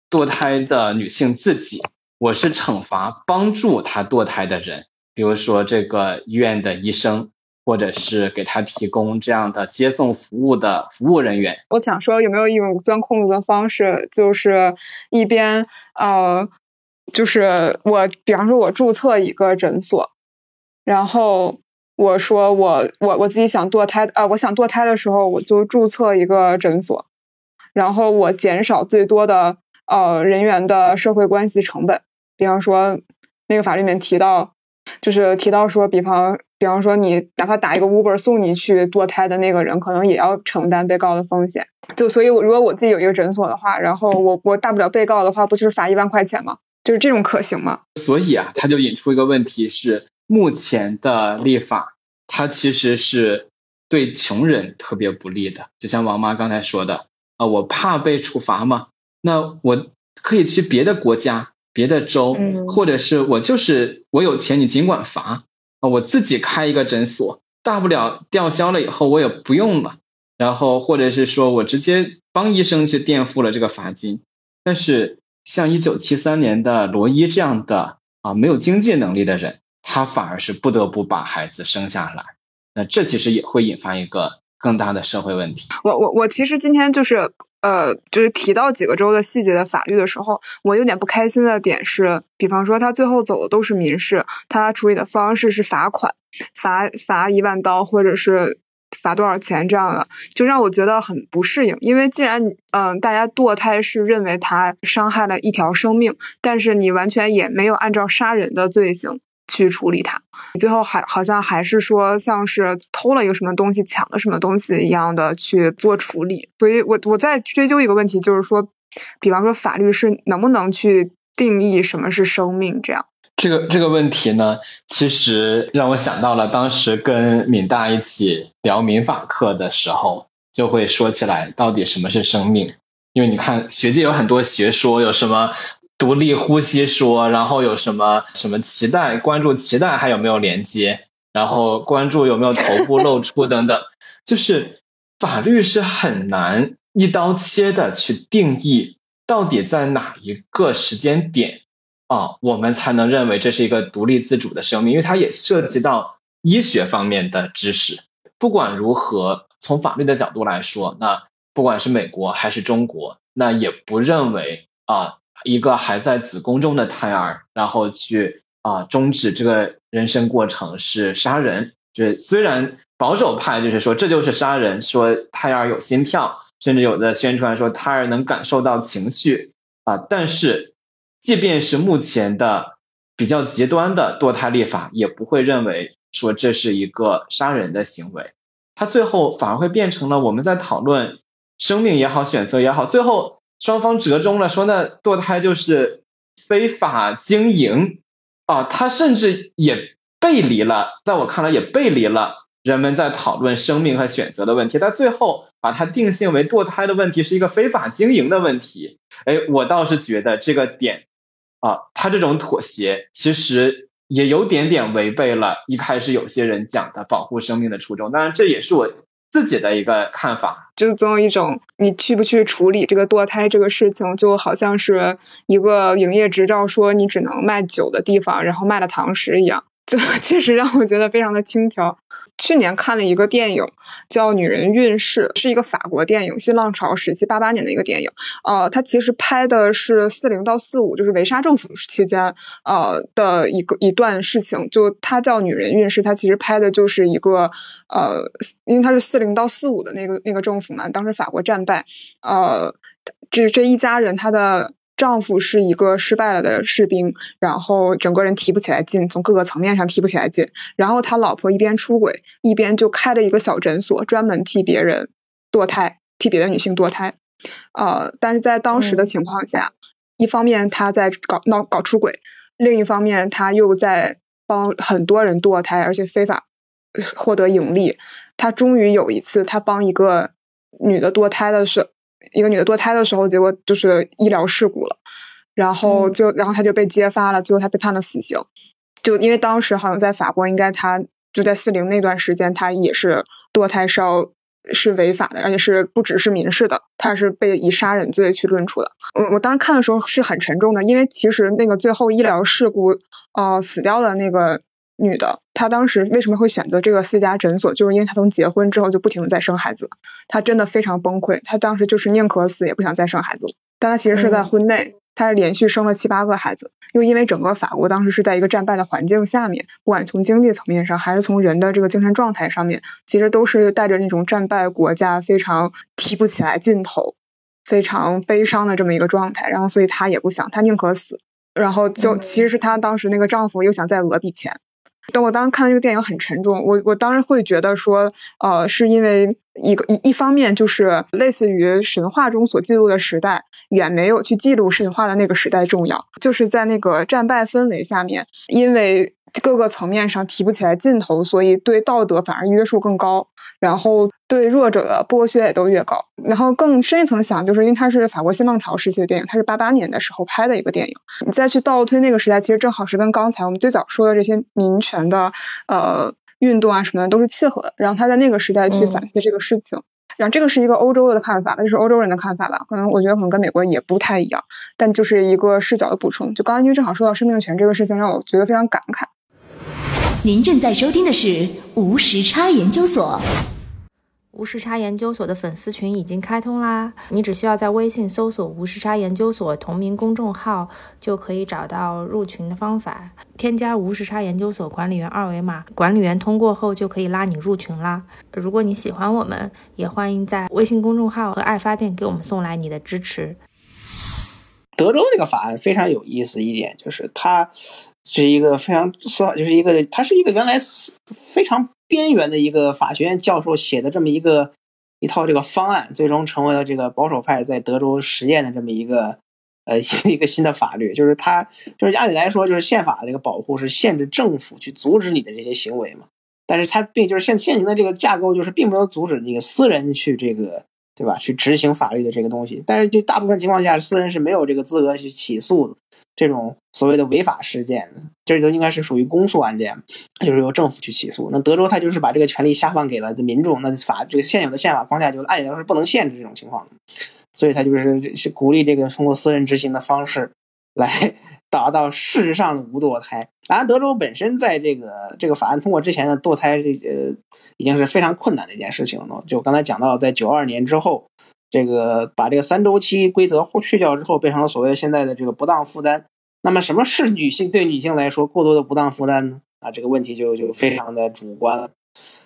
堕胎的女性自己，我是惩罚帮助她堕胎的人，比如说这个医院的医生。或者是给他提供这样的接送服务的服务人员。我想说，有没有一种钻空子的方式，就是一边呃，就是我，比方说，我注册一个诊所，然后我说我我我自己想堕胎，呃，我想堕胎的时候，我就注册一个诊所，然后我减少最多的呃人员的社会关系成本。比方说，那个法律里面提到，就是提到说，比方。比方说，你哪怕打一个 Uber 送你去堕胎的那个人，可能也要承担被告的风险。就所以，我如果我自己有一个诊所的话，然后我我大不了被告的话，不就是罚一万块钱吗？就是这种可行吗？所以啊，他就引出一个问题是，目前的立法，它其实是对穷人特别不利的。就像王妈刚才说的啊，我怕被处罚吗？那我可以去别的国家、别的州，或者是我就是我有钱，你尽管罚。啊，我自己开一个诊所，大不了吊销了以后我也不用了，然后或者是说我直接帮医生去垫付了这个罚金。但是像一九七三年的罗伊这样的啊没有经济能力的人，他反而是不得不把孩子生下来。那这其实也会引发一个更大的社会问题。我我我其实今天就是。呃，就是提到几个州的细节的法律的时候，我有点不开心的点是，比方说他最后走的都是民事，他处理的方式是罚款，罚罚一万刀或者是罚多少钱这样的，就让我觉得很不适应。因为既然嗯大家堕胎是认为他伤害了一条生命，但是你完全也没有按照杀人的罪行。去处理它，最后还好像还是说像是偷了一个什么东西、抢了什么东西一样的去做处理，所以我我在追究一个问题，就是说，比方说法律是能不能去定义什么是生命这样？这个这个问题呢，其实让我想到了当时跟闽大一起聊民法课的时候，就会说起来到底什么是生命，因为你看学界有很多学说，有什么？独立呼吸说，然后有什么什么脐带关注脐带还有没有连接，然后关注有没有头部露出等等，就是法律是很难一刀切的去定义到底在哪一个时间点啊，我们才能认为这是一个独立自主的生命，因为它也涉及到医学方面的知识。不管如何，从法律的角度来说，那不管是美国还是中国，那也不认为啊。一个还在子宫中的胎儿，然后去啊终止这个人生过程是杀人。就是虽然保守派就是说这就是杀人，说胎儿有心跳，甚至有的宣传说胎儿能感受到情绪啊，但是即便是目前的比较极端的堕胎立法，也不会认为说这是一个杀人的行为。它最后反而会变成了我们在讨论生命也好，选择也好，最后。双方折中了，说那堕胎就是非法经营啊，他甚至也背离了，在我看来也背离了人们在讨论生命和选择的问题。他最后把它定性为堕胎的问题是一个非法经营的问题。哎，我倒是觉得这个点啊，他这种妥协其实也有点点违背了一开始有些人讲的保护生命的初衷。当然，这也是我。自己的一个看法，就总有一种你去不去处理这个堕胎这个事情，就好像是一个营业执照说你只能卖酒的地方，然后卖了堂食一样，就确实让我觉得非常的轻佻。去年看了一个电影，叫《女人运势》，是一个法国电影，新浪潮时期八八年的一个电影。呃，它其实拍的是四零到四五，就是维沙政府期间呃的一个一段事情。就它叫《女人运势》，它其实拍的就是一个呃，因为它是四零到四五的那个那个政府嘛，当时法国战败，呃，这这一家人他的。丈夫是一个失败了的士兵，然后整个人提不起来劲，从各个层面上提不起来劲。然后他老婆一边出轨，一边就开了一个小诊所，专门替别人堕胎，替别的女性堕胎。呃，但是在当时的情况下，一方面他在搞闹搞出轨，另一方面他又在帮很多人堕胎，而且非法获得盈利。他终于有一次，他帮一个女的堕胎的时候。一个女的堕胎的时候，结果就是医疗事故了。然后就然后她就被揭发了，最后她被判了死刑。就因为当时好像在法国，应该她就在四零那段时间，她也是堕胎是要是违法的，而且是不只是民事的，她是被以杀人罪去论处的。我我当时看的时候是很沉重的，因为其实那个最后医疗事故呃死掉的那个女的，她当时为什么会选择这个私家诊所，就是因为她从结婚之后就不停的在生孩子，她真的非常崩溃，她当时就是宁可死也不想再生孩子，但她其实是在婚内。她连续生了七八个孩子，又因为整个法国当时是在一个战败的环境下面，不管从经济层面上，还是从人的这个精神状态上面，其实都是带着那种战败国家非常提不起来劲头、非常悲伤的这么一个状态。然后，所以她也不想，她宁可死。然后就其实是她当时那个丈夫又想再讹笔钱。但我当时看这个电影很沉重，我我当时会觉得说，呃，是因为一个一一方面就是类似于神话中所记录的时代，远没有去记录神话的那个时代重要，就是在那个战败氛围下面，因为各个层面上提不起来劲头，所以对道德反而约束更高。然后对弱者的剥削也都越高，然后更深一层想，就是因为它是法国新浪潮时期的电影，它是八八年的时候拍的一个电影，你再去倒推那个时代，其实正好是跟刚才我们最早说的这些民权的呃运动啊什么的都是契合的。然后他在那个时代去反思这个事情，然后这个是一个欧洲的看法，那就是欧洲人的看法吧，可能我觉得可能跟美国也不太一样，但就是一个视角的补充。就刚刚因为正好说到生命权这个事情，让我觉得非常感慨。您正在收听的是无时差研究所。无时差研究所的粉丝群已经开通啦！你只需要在微信搜索“无时差研究所”同名公众号，就可以找到入群的方法。添加无时差研究所管理员二维码，管理员通过后就可以拉你入群啦。如果你喜欢我们，也欢迎在微信公众号和爱发电给我们送来你的支持。德州这个法案非常有意思一点，就是它。是一个非常司法，就是一个，他是一个原来非常边缘的一个法学院教授写的这么一个一套这个方案，最终成为了这个保守派在德州实验的这么一个呃一个新的法律。就是他就是按理来说，就是宪法的这个保护是限制政府去阻止你的这些行为嘛，但是他并就是现现行的这个架构就是并没有阻止那个私人去这个对吧去执行法律的这个东西，但是就大部分情况下，私人是没有这个资格去起诉。这种所谓的违法事件，这都应该是属于公诉案件，就是由政府去起诉。那德州他就是把这个权利下放给了民众，那法这个现有的宪法框架就按理来说是不能限制这种情况的，所以他就是鼓励这个通过私人执行的方式来达到事实上的无堕胎。当然，德州本身在这个这个法案通过之前的堕胎这呃已经是非常困难的一件事情了。就刚才讲到，在九二年之后。这个把这个三周期规则去掉之后，变成了所谓的现在的这个不当负担。那么什么是女性对女性来说过多的不当负担呢？啊，这个问题就就非常的主观了。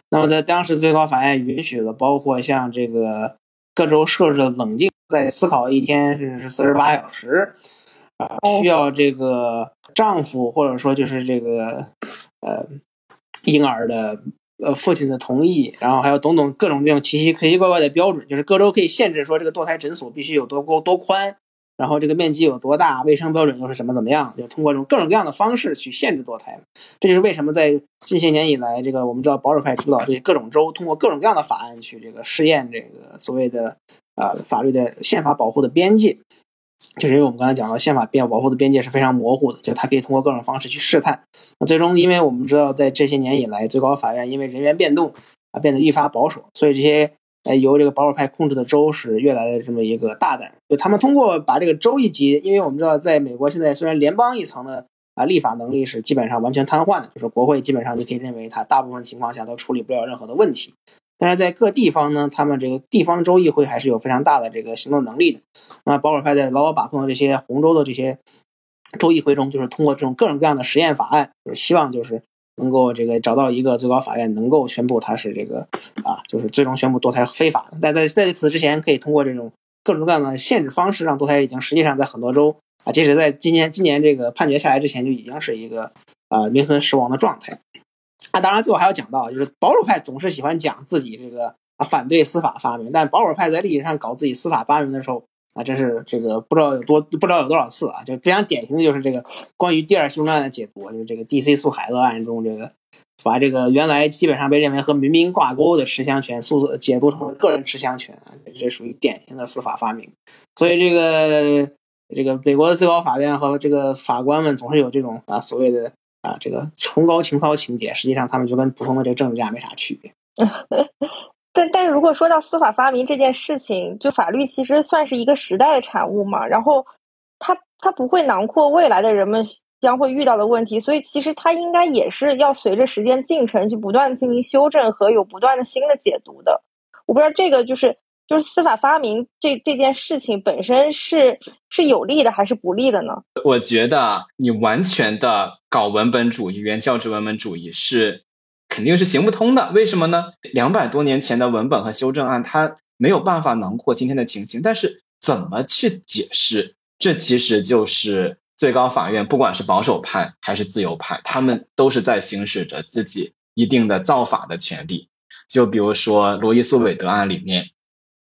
那么在当时最高法院允许了，包括像这个各州设置的冷静在思考一天是是四十八小时，啊，需要这个丈夫或者说就是这个呃婴儿的。呃，父亲的同意，然后还有种种各种这种奇奇奇奇怪怪的标准，就是各州可以限制说这个堕胎诊所必须有多高多宽，然后这个面积有多大，卫生标准又是什么怎么样，就通过这种各种各样的方式去限制堕胎。这就是为什么在近些年以来，这个我们知道保守派主导这各种州通过各种各样的法案去这个试验这个所谓的呃法律的宪法保护的边界。就是因为我们刚才讲到，宪法边保护的边界是非常模糊的，就它可以通过各种方式去试探。那最终，因为我们知道，在这些年以来，最高法院因为人员变动啊，变得愈发保守，所以这些呃由这个保守派控制的州是越来的这么一个大胆。就他们通过把这个州一级，因为我们知道，在美国现在虽然联邦一层的啊立法能力是基本上完全瘫痪的，就是国会基本上你可以认为它大部分情况下都处理不了任何的问题。但是在各地方呢，他们这个地方州议会还是有非常大的这个行动能力的。那保守派在牢牢把控的这些红州的这些州议会中，就是通过这种各种各样的实验法案，就是希望就是能够这个找到一个最高法院能够宣布它是这个啊，就是最终宣布堕胎非法。但在在此之前，可以通过这种各种各样的限制方式，让堕胎已经实际上在很多州啊，即使在今年今年这个判决下来之前，就已经是一个啊名存实亡的状态。啊，当然，最后还要讲到，就是保守派总是喜欢讲自己这个反对司法发明，但保守派在历史上搞自己司法发明的时候啊，真是这个不知道有多不知道有多少次啊，就非常典型的就是这个关于第二修正案的解读，就是这个 D.C. 诉海勒案中这个把这个原来基本上被认为和民兵挂钩的持枪权诉解读成了个人持枪权，这属于典型的司法发明。所以这个这个美国的最高法院和这个法官们总是有这种啊所谓的啊这个崇高情操情节，实际上他们就跟普通的这个政治家没啥区别。但但是如果说到司法发明这件事情，就法律其实算是一个时代的产物嘛，然后它它不会囊括未来的人们将会遇到的问题，所以其实它应该也是要随着时间进程去不断进行修正和有不断的新的解读的。我不知道这个就是就是司法发明这这件事情本身是是有利的还是不利的呢？我觉得你完全的搞文本主义、原教旨文本主义是。肯定是行不通的，为什么呢？两百多年前的文本和修正案，它没有办法囊括今天的情形。但是怎么去解释？这其实就是最高法院，不管是保守派还是自由派，他们都是在行使着自己一定的造法的权利。就比如说罗伊诉韦德案里面，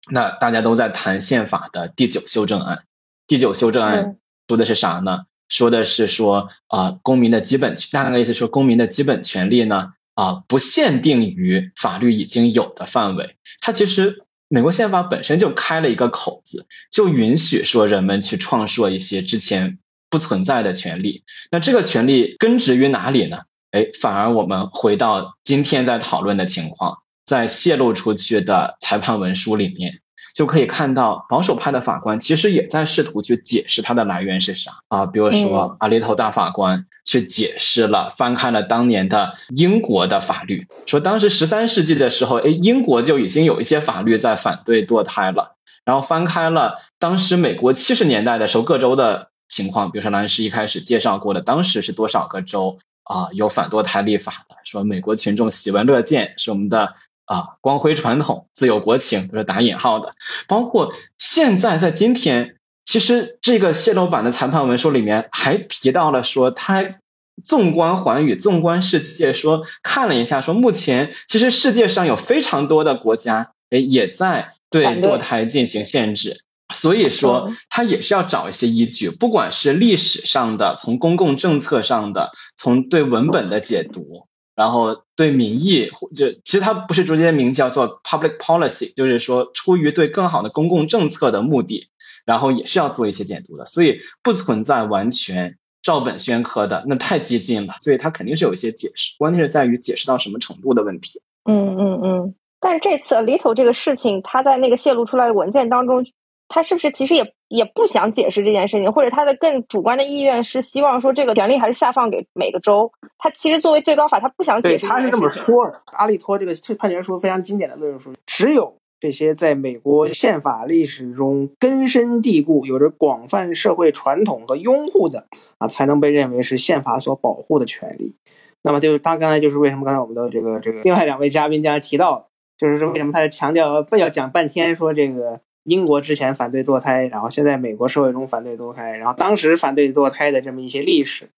那大家都在谈宪法的第九修正案。第九修正案说的是啥呢？说的是说啊，公民的基本，大概意思说公民的基本权利呢？啊，不限定于法律已经有的范围，它其实美国宪法本身就开了一个口子，就允许说人们去创设一些之前不存在的权利。那这个权利根植于哪里呢？哎，反而我们回到今天在讨论的情况，在泄露出去的裁判文书里面。就可以看到，保守派的法官其实也在试图去解释它的来源是啥啊。比如说，阿里头大法官去解释了，翻看了当年的英国的法律，说当时十三世纪的时候，哎，英国就已经有一些法律在反对堕胎了。然后翻开了当时美国七十年代的时候各州的情况，比如说兰师一开始介绍过的，当时是多少个州啊有反堕胎立法的？说美国群众喜闻乐见，是我们的。啊，光辉传统、自由国情都是打引号的。包括现在在今天，其实这个泄露版的裁判文书里面还提到了说，他纵观寰宇、纵观世界，说看了一下，说目前其实世界上有非常多的国家，哎，也在对堕胎进行限制。所以说，他也是要找一些依据，不管是历史上的、从公共政策上的、从对文本的解读。然后对民意，就其实它不是直接名叫做 public policy，就是说出于对更好的公共政策的目的，然后也是要做一些解读的，所以不存在完全照本宣科的，那太激进了，所以它肯定是有一些解释，关键是在于解释到什么程度的问题。嗯嗯嗯，但是这次 little 这个事情，它在那个泄露出来的文件当中。他是不是其实也也不想解释这件事情，或者他的更主观的意愿是希望说这个权利还是下放给每个州？他其实作为最高法，他不想解释。对，他是这么说的。阿利托这个判决书非常经典的论述，只有这些在美国宪法历史中根深蒂固、有着广泛社会传统和拥护的啊，才能被认为是宪法所保护的权利。那么，就是他刚才就是为什么刚才我们的这个这个另外两位嘉宾刚才提到，就是说为什么他强调不要讲半天说这个。英国之前反对堕胎，然后现在美国社会中反对堕胎，然后当时反对堕胎的这么一些历史，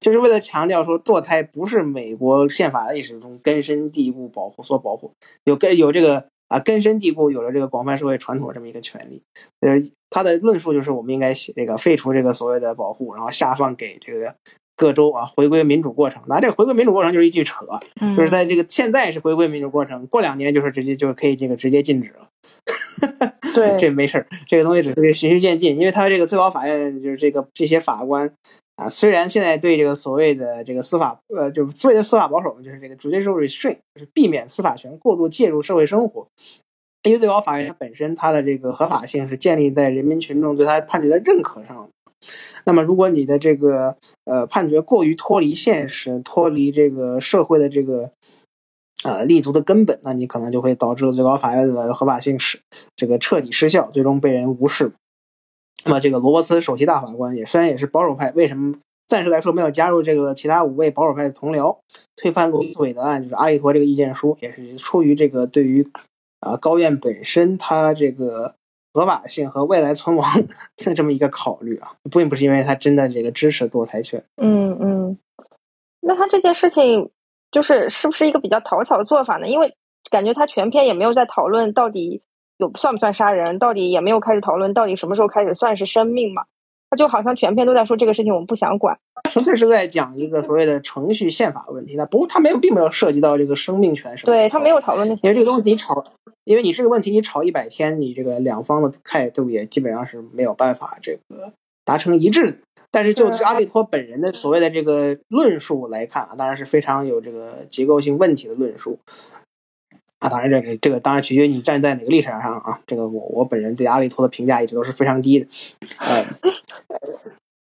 就是为了强调说堕胎不是美国宪法历史中根深蒂固保护所保护，有根有这个啊根深蒂固有了这个广泛社会传统这么一个权利。呃，他的论述就是我们应该写这个废除这个所谓的保护，然后下放给这个各州啊回归民主过程。那这个回归民主过程就是一句扯，就是在这个现在是回归民主过程，过两年就是直接就可以这个直接禁止了。对，这没事儿，这个东西只是个循序渐进，因为他这个最高法院就是这个这些法官啊，虽然现在对这个所谓的这个司法呃，就是所谓的司法保守，就是这个 judicial restraint，就是避免司法权过度介入社会生活。因为最高法院它本身它的这个合法性是建立在人民群众对他判决的认可上。那么如果你的这个呃判决过于脱离现实，脱离这个社会的这个。呃，立足的根本，那你可能就会导致最高法院的合法性失这个彻底失效，最终被人无视。那么，这个罗伯茨首席大法官也虽然也是保守派，为什么暂时来说没有加入这个其他五位保守派的同僚推翻罗伊韦德案，就是阿利托这个意见书，也是出于这个对于啊高院本身它这个合法性和未来存亡的这么一个考虑啊，并不是因为他真的这个支持堕胎权。嗯嗯，那他这件事情。就是是不是一个比较讨巧的做法呢？因为感觉他全篇也没有在讨论到底有算不算杀人，到底也没有开始讨论到底什么时候开始算是生命嘛？他就好像全篇都在说这个事情，我们不想管，纯粹是在讲一个所谓的程序宪法问题。那不，他没有，并没有涉及到这个生命权什么。对他没有讨论那些，因为这个东西你吵，因为你这个问题你吵一百天，你这个两方的态度也基本上是没有办法这个。达成一致的。但是就阿利托本人的所谓的这个论述来看啊，当然是非常有这个结构性问题的论述。啊，当然这个这个当然取决于你站在哪个立场上啊。这个我我本人对阿利托的评价一直都是非常低的。呃，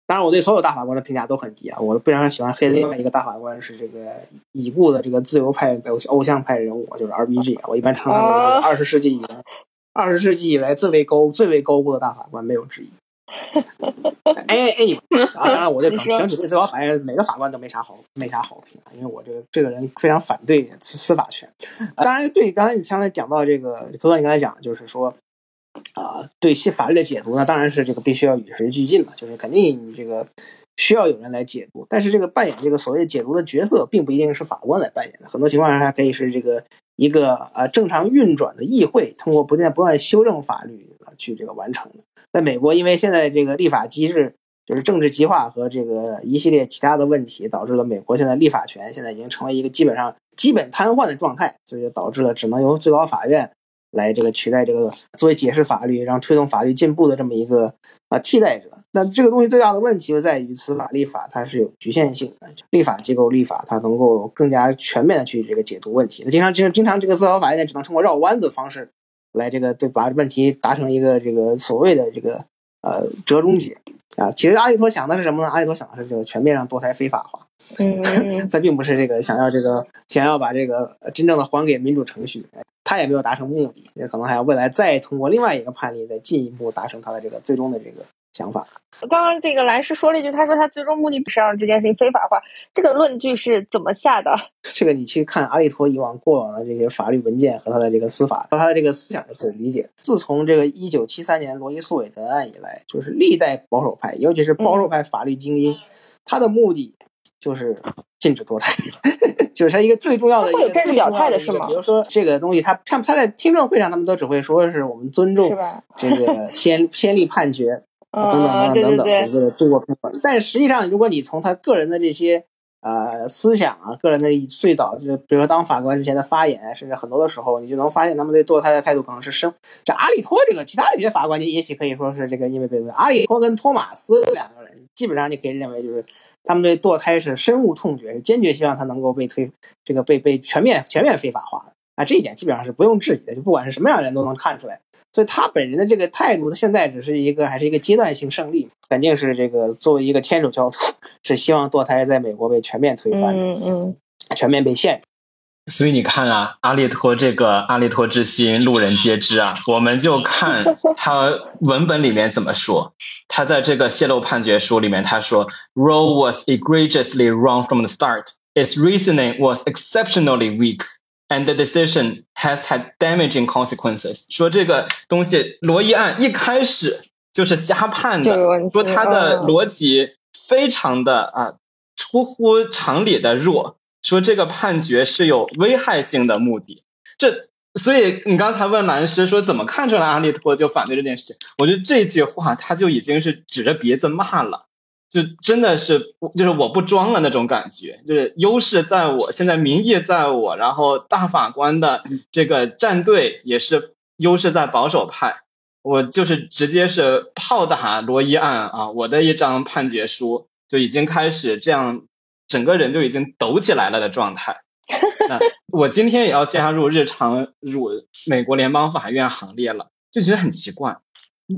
当然我对所有大法官的评价都很低啊。我非常喜欢黑的另外一个大法官是这个已故的这个自由派偶偶像派人物，就是 R B G。我一般称他为二十世纪以来二十世纪以来最为高最为高估的大法官，没有之一。哎哎，你啊，当然我对整整体对最高法院每个法官都没啥好没啥好评啊，因为我这个这个人非常反对司司法权。当然，对刚才你刚才讲到这个，科哥你刚才讲就是说啊，对新法律的解读呢，当然是这个必须要与时俱进嘛，就是肯定你这个需要有人来解读，但是这个扮演这个所谓解读的角色，并不一定是法官来扮演的，很多情况下还可以是这个一个呃正常运转的议会，通过不断不断修正法律去这个完成的。在美国，因为现在这个立法机制就是政治极化和这个一系列其他的问题，导致了美国现在立法权现在已经成为一个基本上基本瘫痪的状态，所以就导致了只能由最高法院来这个取代这个作为解释法律、让推动法律进步的这么一个啊替代者。那这个东西最大的问题就在于司法立法它是有局限性的，立法机构立法它能够更加全面的去这个解读问题，那经常经经常这个司法法院只能通过绕弯子方式。来，这个对把问题达成一个这个所谓的这个呃折中解啊，其实阿利托想的是什么呢？阿利托想的是这个全面让堕胎非法化，嗯，这并不是这个想要这个想要把这个真正的还给民主程序，他也没有达成目的，也可能还要未来再通过另外一个判例再进一步达成他的这个最终的这个。想法。刚刚这个蓝师说了一句，他说他最终目的不是让这件事情非法化。这个论据是怎么下的？这个你去看阿利托以往过往的这些法律文件和他的这个司法和他的这个思想就可以理解。自从这个一九七三年罗伊诉韦德案以来，就是历代保守派，尤其是保守派法律精英，他的目的就是禁止堕胎，就是他一个最重要的一个最重要的一个。比如说这个东西，他他他在听证会上，他们都只会说是我们尊重这个先先例判决。等等等等等等，为了度过平稳。但实际上，如果你从他个人的这些呃思想啊，个人的最早就是比如说当法官之前的发言，甚至很多的时候，你就能发现他们对堕胎的态度可能是深。这阿里托这个其他的一些法官，你也许可以说是这个因为被阿里托跟托马斯两个人，基本上你可以认为就是他们对堕胎是深恶痛绝，是坚决希望他能够被推这个被被全面全面非法化的。啊，这一点基本上是不用质疑的，就不管是什么样的人都能看出来。所以他本人的这个态度，他现在只是一个还是一个阶段性胜利，肯定是这个作为一个天主教徒，是希望堕胎在美国被全面推翻，嗯嗯，全面被限制。所以你看啊，阿列托这个阿列托之心，路人皆知啊。我们就看他文本里面怎么说。他在这个泄露判决书里面，他说：“Roe was egregiously wrong from the start. Its reasoning was exceptionally weak.” And the decision has had damaging consequences。说这个东西，罗伊案一开始就是瞎判的，说他的逻辑非常的啊出乎常理的弱，说这个判决是有危害性的目的。这所以你刚才问蓝师说怎么看出来阿利托就反对这件事情？我觉得这句话他就已经是指着鼻子骂了。就真的是，就是我不装了那种感觉，就是优势在我，现在民意在我，然后大法官的这个战队也是优势在保守派，我就是直接是炮打罗伊案啊！我的一张判决书就已经开始这样，整个人就已经抖起来了的状态。那 我今天也要加入日常入美国联邦法院行列了，就觉得很奇怪。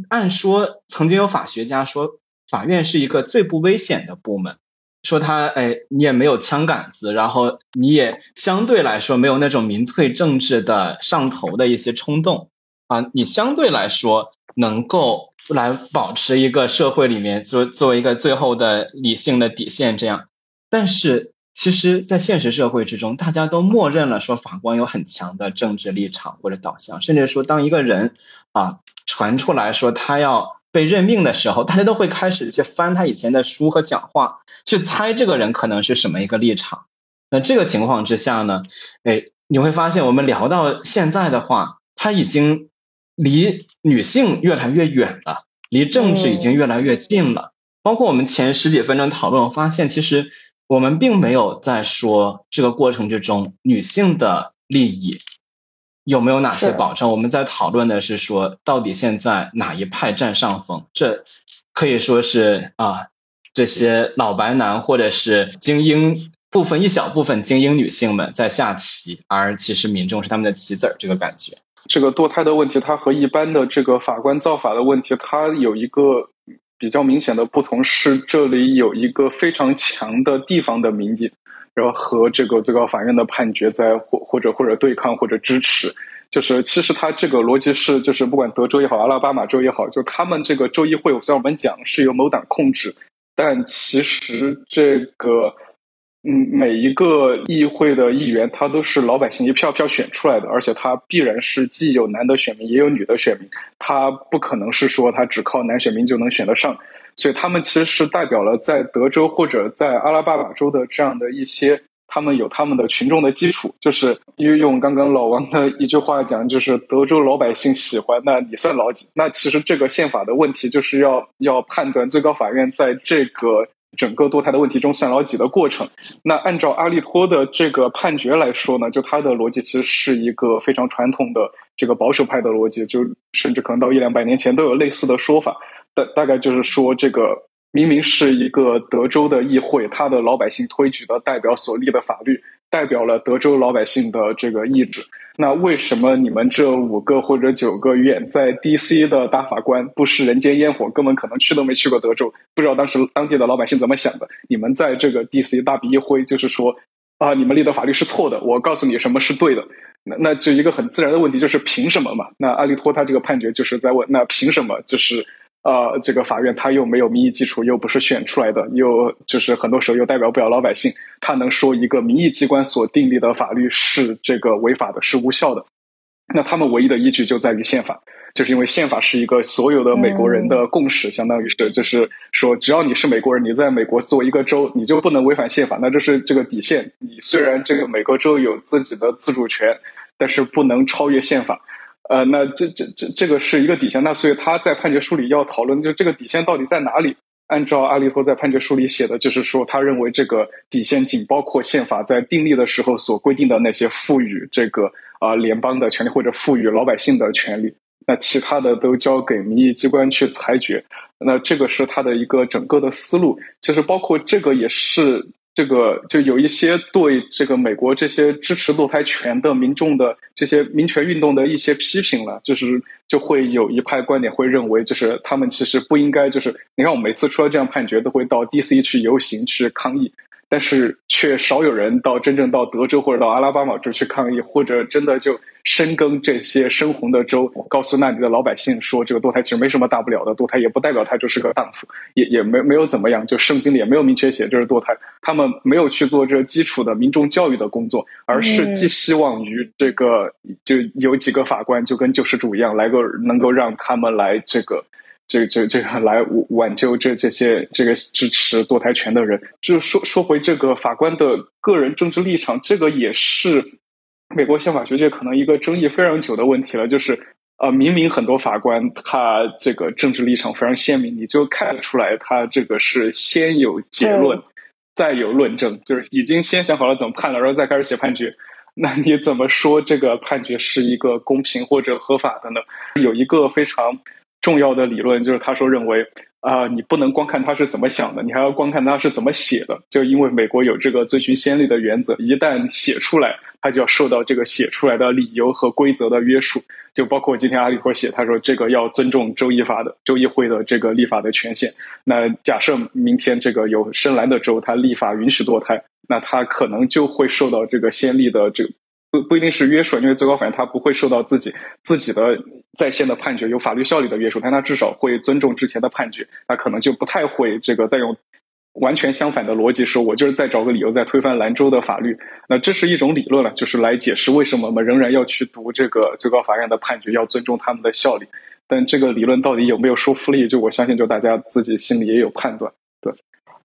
按说曾经有法学家说。法院是一个最不危险的部门，说他哎，你也没有枪杆子，然后你也相对来说没有那种民粹政治的上头的一些冲动啊，你相对来说能够来保持一个社会里面作作为一个最后的理性的底线这样。但是其实，在现实社会之中，大家都默认了说法官有很强的政治立场或者导向，甚至说当一个人啊传出来说他要。被任命的时候，大家都会开始去翻他以前的书和讲话，去猜这个人可能是什么一个立场。那这个情况之下呢，哎，你会发现我们聊到现在的话，他已经离女性越来越远了，离政治已经越来越近了。包括我们前十几分钟讨论，我发现其实我们并没有在说这个过程之中女性的利益。有没有哪些保障？我们在讨论的是说，到底现在哪一派占上风？这可以说是啊，这些老白男或者是精英部分一小部分精英女性们在下棋，而其实民众是他们的棋子儿，这个感觉。这个堕胎的问题，它和一般的这个法官造法的问题，它有一个比较明显的不同，是这里有一个非常强的地方的民警，然后和这个最高法院的判决在或或者或者对抗或者支持。就是其实它这个逻辑是，就是不管德州也好，阿拉巴马州也好，就他们这个州议会，虽然我们讲是由某党控制，但其实这个。嗯，每一个议会的议员，他都是老百姓一票票选出来的，而且他必然是既有男的选民，也有女的选民，他不可能是说他只靠男选民就能选得上，所以他们其实是代表了在德州或者在阿拉巴马州的这样的一些，他们有他们的群众的基础，就是因为用刚刚老王的一句话讲，就是德州老百姓喜欢，那你算老几？那其实这个宪法的问题就是要要判断最高法院在这个。整个堕胎的问题中算老几的过程，那按照阿利托的这个判决来说呢，就他的逻辑其实是一个非常传统的这个保守派的逻辑，就甚至可能到一两百年前都有类似的说法。大大概就是说，这个明明是一个德州的议会，他的老百姓推举的代表所立的法律，代表了德州老百姓的这个意志。那为什么你们这五个或者九个院在 D.C. 的大法官不食人间烟火，根本可能去都没去过德州，不知道当时当地的老百姓怎么想的？你们在这个 D.C. 大笔一挥，就是说啊，你们立的法律是错的，我告诉你什么是对的。那那就一个很自然的问题，就是凭什么嘛？那阿利托他这个判决就是在问，那凭什么？就是。呃，这个法院他又没有民意基础，又不是选出来的，又就是很多时候又代表不了老百姓，他能说一个民意机关所订立的法律是这个违法的，是无效的？那他们唯一的依据就在于宪法，就是因为宪法是一个所有的美国人的共识，相当于是就是说，只要你是美国人，你在美国作为一个州，你就不能违反宪法，那这是这个底线。你虽然这个每个州有自己的自主权，但是不能超越宪法。呃，那这这这这个是一个底线，那所以他在判决书里要讨论，就这个底线到底在哪里？按照阿利托在判决书里写的，就是说他认为这个底线仅包括宪法在订立的时候所规定的那些赋予这个啊联邦的权利或者赋予老百姓的权利，那其他的都交给民意机关去裁决。那这个是他的一个整个的思路，其实包括这个也是。这个就有一些对这个美国这些支持堕胎权的民众的这些民权运动的一些批评了，就是就会有一派观点会认为，就是他们其实不应该，就是你看我每次出了这样判决，都会到 D.C. 去游行去抗议。但是却少有人到真正到德州或者到阿拉巴马州去抗议，或者真的就深耕这些深红的州，告诉那里的老百姓说，这个堕胎其实没什么大不了的，堕胎也不代表他就是个荡妇，也也没没有怎么样，就圣经里也没有明确写这是堕胎。他们没有去做这基础的民众教育的工作，而是寄希望于这个，就有几个法官就跟救世主一样，来个能够让他们来这个。这这这个来挽救这这些这个支持堕胎权的人，就是说说回这个法官的个人政治立场，这个也是美国宪法学界可能一个争议非常久的问题了。就是呃，明明很多法官他这个政治立场非常鲜明，你就看得出来他这个是先有结论，再有论证，就是已经先想好了怎么判了，然后再开始写判决。那你怎么说这个判决是一个公平或者合法的呢？有一个非常。重要的理论就是他说认为啊，你不能光看他是怎么想的，你还要光看他是怎么写的。就因为美国有这个遵循先例的原则，一旦写出来，他就要受到这个写出来的理由和规则的约束。就包括今天阿里托写，他说这个要尊重州议法的州议会的这个立法的权限。那假设明天这个有深蓝的州，他立法允许堕胎，那他可能就会受到这个先例的这个。不不一定是约束，因为最高法院他不会受到自己自己的在线的判决有法律效力的约束，但他至少会尊重之前的判决，那可能就不太会这个再用完全相反的逻辑说，我就是再找个理由再推翻兰州的法律。那这是一种理论了，就是来解释为什么我们仍然要去读这个最高法院的判决，要尊重他们的效力。但这个理论到底有没有说服力，就我相信，就大家自己心里也有判断。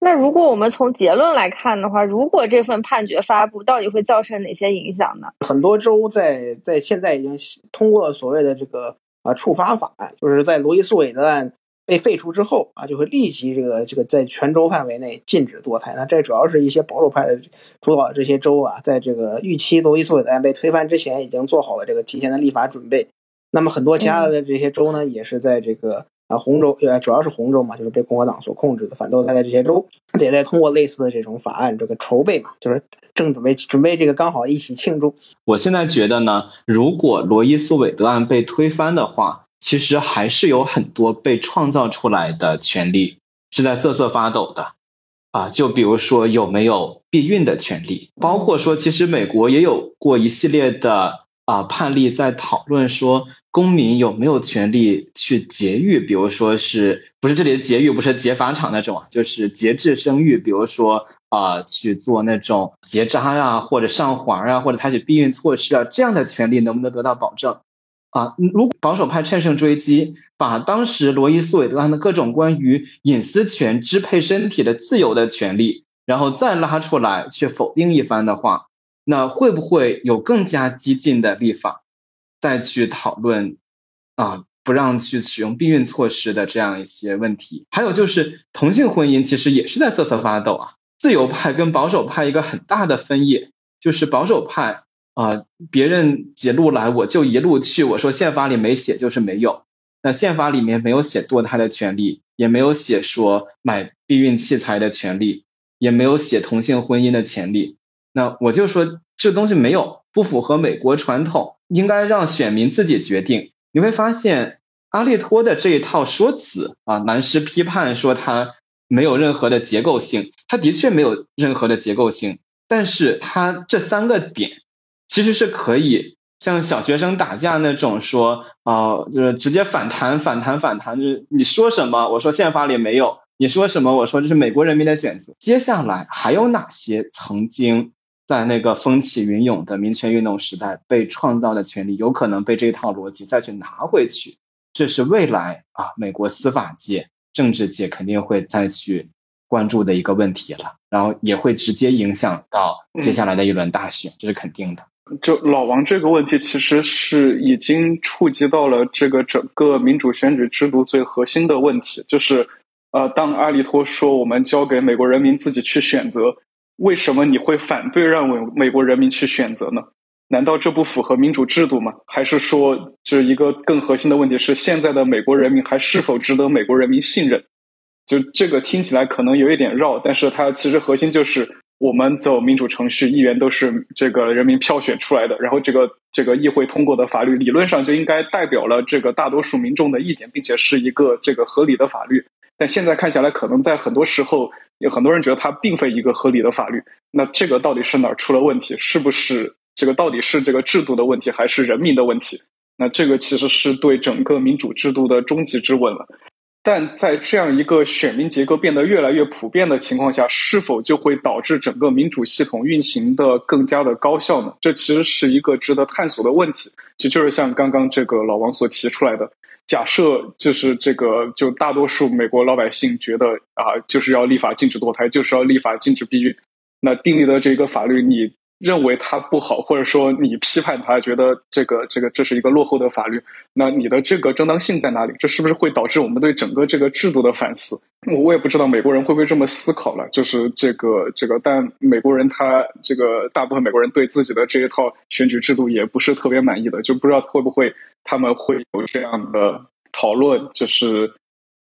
那如果我们从结论来看的话，如果这份判决发布，到底会造成哪些影响呢？很多州在在现在已经通过了所谓的这个啊触发法案，就是在罗伊诉韦德案被废除之后啊，就会立即这个这个在全州范围内禁止堕胎。那这主要是一些保守派的主导的这些州啊，在这个预期罗伊诉韦德案被推翻之前，已经做好了这个提前的立法准备。那么很多其他的这些州呢，也是在这个啊，红州呃主要是红州嘛，就是被共和党所控制的反堕胎的这些州，也在通过类似的这种法案这个筹备嘛，就是正准备准备这个刚好一起庆祝。我现在觉得呢，如果罗伊诉韦德案被推翻的话，其实还是有很多被创造出来的权利是在瑟瑟发抖的。啊，就比如说有没有避孕的权利，包括说，其实美国也有过一系列的啊判例在讨论说，公民有没有权利去节育，比如说是不是这里的节育不是劫法场那种啊，就是节制生育，比如说啊去做那种结扎呀，或者上环啊，或者采取避孕措施啊，这样的权利能不能得到保证？啊，如果保守派乘胜追击，把当时罗伊诉韦德案的各种关于隐私权、支配身体的自由的权利，然后再拉出来去否定一番的话，那会不会有更加激进的立法，再去讨论啊不让去使用避孕措施的这样一些问题？还有就是同性婚姻其实也是在瑟瑟发抖啊，自由派跟保守派一个很大的分野就是保守派。啊，别人几路来，我就一路去。我说宪法里没写，就是没有。那宪法里面没有写堕胎的权利，也没有写说买避孕器材的权利，也没有写同性婚姻的权利。那我就说这东西没有，不符合美国传统，应该让选民自己决定。你会发现阿利托的这一套说辞啊，南师批判说他没有任何的结构性，他的确没有任何的结构性，但是他这三个点。其实是可以像小学生打架那种说啊，就是直接反弹、反弹、反弹，就是你说什么，我说宪法里没有；你说什么，我说这是美国人民的选择。接下来还有哪些曾经在那个风起云涌的民权运动时代被创造的权利，有可能被这套逻辑再去拿回去？这是未来啊，美国司法界、政治界肯定会再去关注的一个问题了，然后也会直接影响到接下来的一轮大选，这是肯定的。就老王这个问题，其实是已经触及到了这个整个民主选举制度最核心的问题，就是呃，当阿里托说我们交给美国人民自己去选择，为什么你会反对让美美国人民去选择呢？难道这不符合民主制度吗？还是说，就是一个更核心的问题是，现在的美国人民还是否值得美国人民信任？就这个听起来可能有一点绕，但是它其实核心就是。我们走民主程序，议员都是这个人民票选出来的，然后这个这个议会通过的法律，理论上就应该代表了这个大多数民众的意见，并且是一个这个合理的法律。但现在看下来，可能在很多时候，有很多人觉得它并非一个合理的法律。那这个到底是哪儿出了问题？是不是这个到底是这个制度的问题，还是人民的问题？那这个其实是对整个民主制度的终极之问了。但在这样一个选民结构变得越来越普遍的情况下，是否就会导致整个民主系统运行的更加的高效呢？这其实是一个值得探索的问题。就就是像刚刚这个老王所提出来的，假设就是这个，就大多数美国老百姓觉得啊，就是要立法禁止堕胎，就是要立法禁止避孕，那订立的这个法律你。认为它不好，或者说你批判它，觉得这个这个这是一个落后的法律，那你的这个正当性在哪里？这是不是会导致我们对整个这个制度的反思？我我也不知道美国人会不会这么思考了。就是这个这个，但美国人他这个大部分美国人对自己的这一套选举制度也不是特别满意的，就不知道会不会他们会有这样的讨论，就是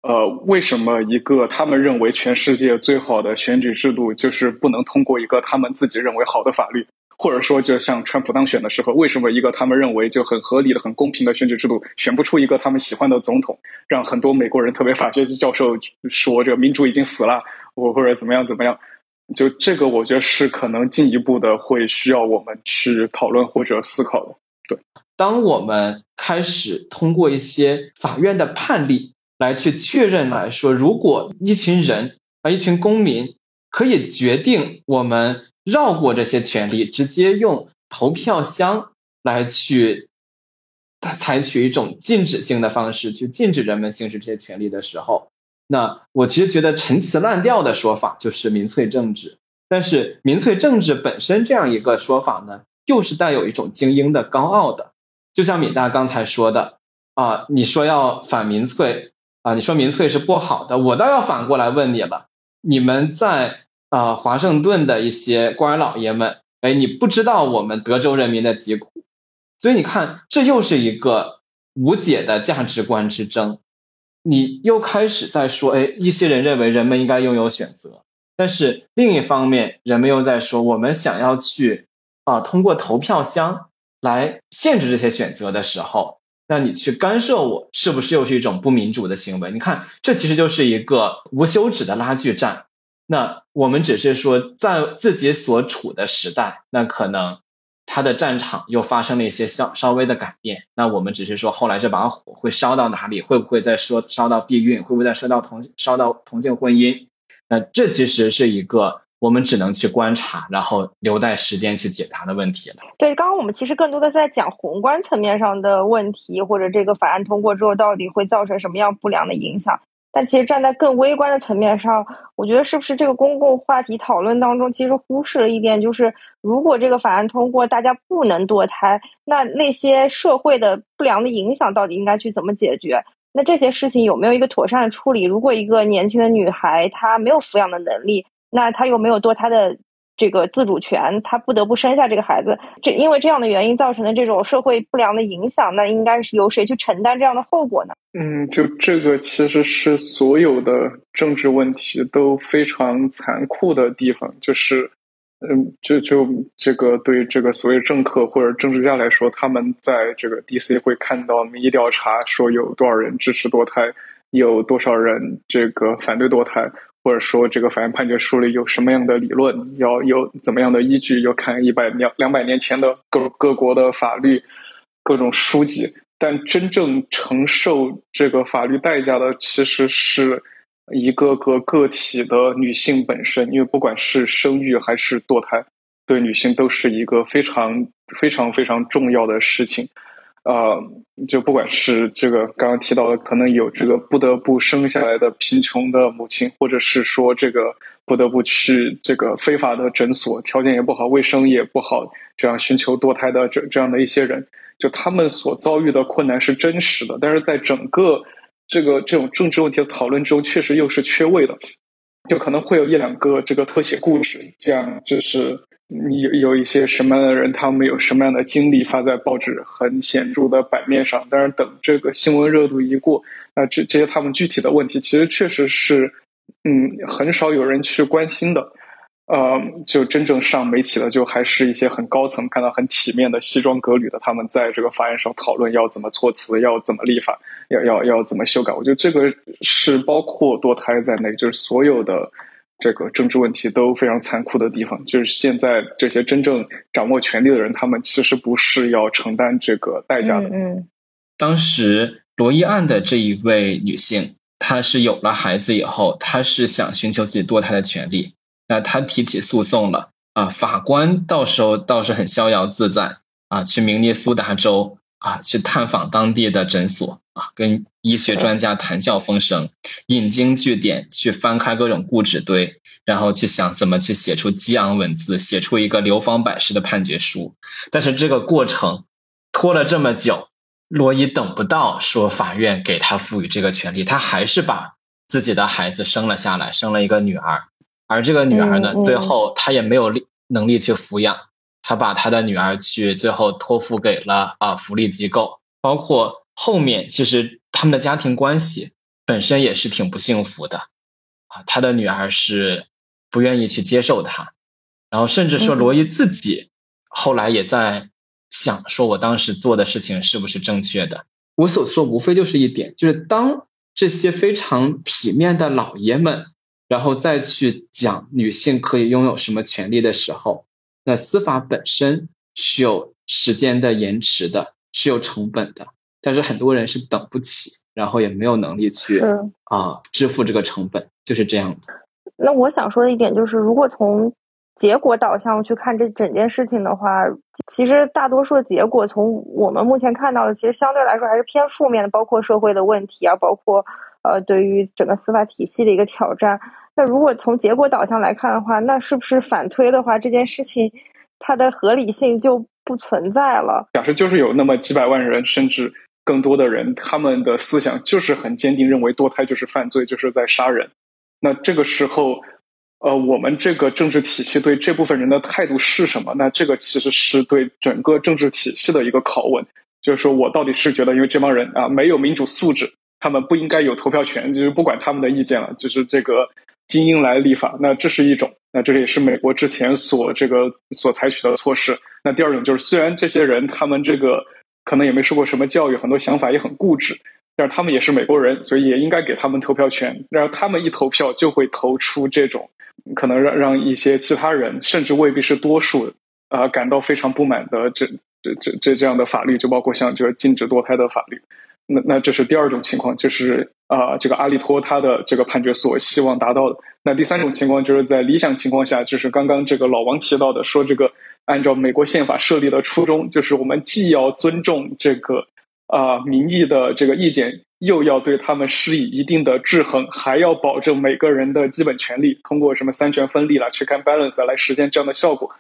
呃，为什么一个他们认为全世界最好的选举制度，就是不能通过一个他们自己认为好的法律？或者说，就像川普当选的时候，为什么一个他们认为就很合理的、很公平的选举制度，选不出一个他们喜欢的总统，让很多美国人，特别法学教授说这个民主已经死了，或或者怎么样怎么样？就这个，我觉得是可能进一步的会需要我们去讨论或者思考的。对，当我们开始通过一些法院的判例来去确认来说，如果一群人啊，一群公民可以决定我们。绕过这些权利，直接用投票箱来去采取一种禁止性的方式去禁止人们行使这些权利的时候，那我其实觉得陈词滥调的说法就是民粹政治。但是民粹政治本身这样一个说法呢，又是带有一种精英的高傲的。就像米大刚才说的啊，你说要反民粹啊，你说民粹是不好的，我倒要反过来问你了，你们在。啊，华盛顿的一些官老爷们，哎，你不知道我们德州人民的疾苦，所以你看，这又是一个无解的价值观之争。你又开始在说，哎，一些人认为人们应该拥有选择，但是另一方面，人们又在说，我们想要去啊，通过投票箱来限制这些选择的时候，那你去干涉我，是不是又是一种不民主的行为？你看，这其实就是一个无休止的拉锯战。那我们只是说，在自己所处的时代，那可能。他的战场又发生了一些稍稍微的改变，那我们只是说后来这把火会烧到哪里，会不会再说烧到避孕，会不会再烧到同烧到同性婚姻？那这其实是一个我们只能去观察，然后留待时间去解答的问题了。对，刚刚我们其实更多的在讲宏观层面上的问题，或者这个法案通过之后到底会造成什么样不良的影响。但其实站在更微观的层面上，我觉得是不是这个公共话题讨论当中，其实忽视了一点，就是如果这个法案通过，大家不能堕胎，那那些社会的不良的影响到底应该去怎么解决？那这些事情有没有一个妥善的处理？如果一个年轻的女孩她没有抚养的能力，那他又没有堕胎的。这个自主权，他不得不生下这个孩子，这因为这样的原因造成的这种社会不良的影响，那应该是由谁去承担这样的后果呢？嗯，就这个其实是所有的政治问题都非常残酷的地方，就是，嗯，就就这个对这个所谓政客或者政治家来说，他们在这个 DC 会看到民意调查说有多少人支持堕胎，有多少人这个反对堕胎。或者说，这个法院判决书里有什么样的理论，要有怎么样的依据，要看一百两两百年前的各各国的法律、各种书籍。但真正承受这个法律代价的，其实是一个个个体的女性本身。因为不管是生育还是堕胎，对女性都是一个非常非常非常重要的事情。呃，就不管是这个刚刚提到的，可能有这个不得不生下来的贫穷的母亲，或者是说这个不得不去这个非法的诊所，条件也不好，卫生也不好，这样寻求堕胎的这这样的一些人，就他们所遭遇的困难是真实的，但是在整个这个这种政治问题的讨论中，确实又是缺位的，就可能会有一两个这个特写故事，这样就是。你有有一些什么样的人，他们有什么样的经历发在报纸很显著的版面上，但是等这个新闻热度一过，那这这些他们具体的问题，其实确实是，嗯，很少有人去关心的。呃，就真正上媒体的，就还是一些很高层，看到很体面的西装革履的，他们在这个法院上讨论要怎么措辞，要怎么立法，要要要怎么修改。我觉得这个是包括堕胎在内，就是所有的。这个政治问题都非常残酷的地方，就是现在这些真正掌握权力的人，他们其实不是要承担这个代价的。嗯，当时罗伊案的这一位女性，她是有了孩子以后，她是想寻求自己堕胎的权利，那她提起诉讼了啊。法官到时候倒是很逍遥自在啊，去明尼苏达州。啊，去探访当地的诊所啊，跟医学专家谈笑风生，引经据典，去翻开各种故纸堆，然后去想怎么去写出激昂文字，写出一个流芳百世的判决书。但是这个过程拖了这么久，罗伊等不到说法院给他赋予这个权利，他还是把自己的孩子生了下来，生了一个女儿，而这个女儿呢，最后他也没有力能力去抚养。他把他的女儿去最后托付给了啊福利机构，包括后面其实他们的家庭关系本身也是挺不幸福的，啊，他的女儿是不愿意去接受他，然后甚至说罗伊自己后来也在想说，我当时做的事情是不是正确的？我所说无非就是一点，就是当这些非常体面的老爷们，然后再去讲女性可以拥有什么权利的时候。那司法本身是有时间的延迟的，是有成本的，但是很多人是等不起，然后也没有能力去啊支付这个成本，就是这样的。那我想说的一点就是，如果从结果导向去看这整件事情的话，其实大多数的结果从我们目前看到的，其实相对来说还是偏负面的，包括社会的问题啊，包括呃对于整个司法体系的一个挑战。那如果从结果导向来看的话，那是不是反推的话，这件事情它的合理性就不存在了？假设就是有那么几百万人，甚至更多的人，他们的思想就是很坚定，认为堕胎就是犯罪，就是在杀人。那这个时候，呃，我们这个政治体系对这部分人的态度是什么？那这个其实是对整个政治体系的一个拷问，就是说我到底是觉得，因为这帮人啊没有民主素质。他们不应该有投票权，就是不管他们的意见了，就是这个精英来立法。那这是一种，那这也是美国之前所这个所采取的措施。那第二种就是，虽然这些人他们这个可能也没受过什么教育，很多想法也很固执，但是他们也是美国人，所以也应该给他们投票权。然后他们一投票，就会投出这种可能让让一些其他人，甚至未必是多数啊，感到非常不满的这这这这这样的法律，就包括像这个禁止堕胎的法律。那那这是第二种情况，就是啊，这个阿利托他的这个判决所希望达到的。那第三种情况，就是在理想情况下，就是刚刚这个老王提到的，说这个。按照美国宪法设立的初衷，就是我们既要尊重这个啊民意的这个意见，又要对他们施以一定的制衡，还要保证每个人的基本权利，通过什么三权分立了去看 balance 来实现这样的效果。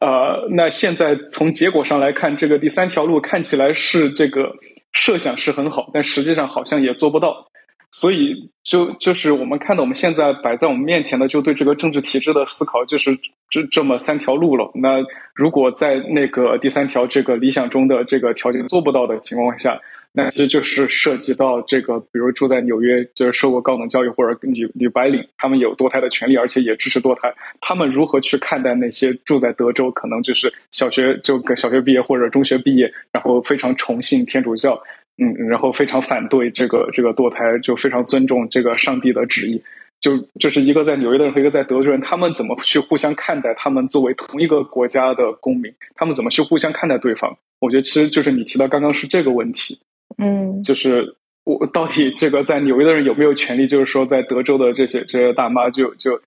呃，那现在从结果上来看，这个第三条路看起来是这个设想是很好，但实际上好像也做不到。所以，就就是我们看到我们现在摆在我们面前的，就对这个政治体制的思考，就是这这么三条路了。那如果在那个第三条这个理想中的这个条件做不到的情况下，那其实就是涉及到这个，比如住在纽约就是受过高等教育或者女女白领，他们有堕胎的权利，而且也支持堕胎，他们如何去看待那些住在德州，可能就是小学就小学毕业或者中学毕业，然后非常崇信天主教。嗯，然后非常反对这个这个堕胎，就非常尊重这个上帝的旨意。就就是一个在纽约的人和一个在德州人，他们怎么去互相看待？他们作为同一个国家的公民，他们怎么去互相看待对方？我觉得其实就是你提到刚刚是这个问题。嗯，就是我到底这个在纽约的人有没有权利？就是说在德州的这些这些大妈就就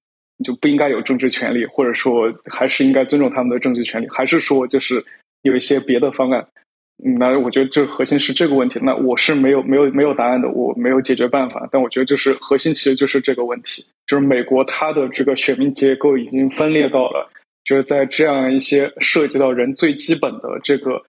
就不应该有政治权利，或者说还是应该尊重他们的政治权利？还是说就是有一些别的方案？那我觉得这核心是这个问题。那我是没有没有没有答案的，我没有解决办法。但我觉得就是核心其实就是这个问题，就是美国它的这个选民结构已经分裂到了，就是在这样一些涉及到人最基本的这个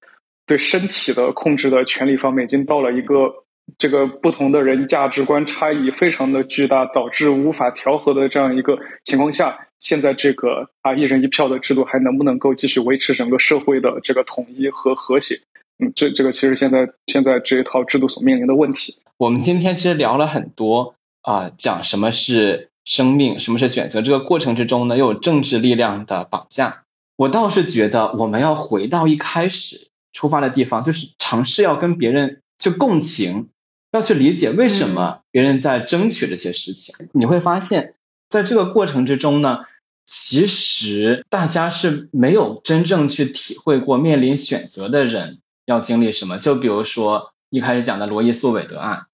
对身体的控制的权利方面，已经到了一个这个不同的人价值观差异非常的巨大，导致无法调和的这样一个情况下，现在这个啊一人一票的制度还能不能够继续维持整个社会的这个统一和和谐？嗯，这这个其实现在现在这一套制度所面临的问题，我们今天其实聊了很多啊，讲什么是生命，什么是选择，这个过程之中呢，又有政治力量的绑架。我倒是觉得我们要回到一开始出发的地方，就是尝试要跟别人去共情，要去理解为什么别人在争取这些事情。你会发现在这个过程之中呢，其实大家是没有真正去体会过面临选择的人。要经历什么？就比如说一开始讲的罗伊诉韦德案，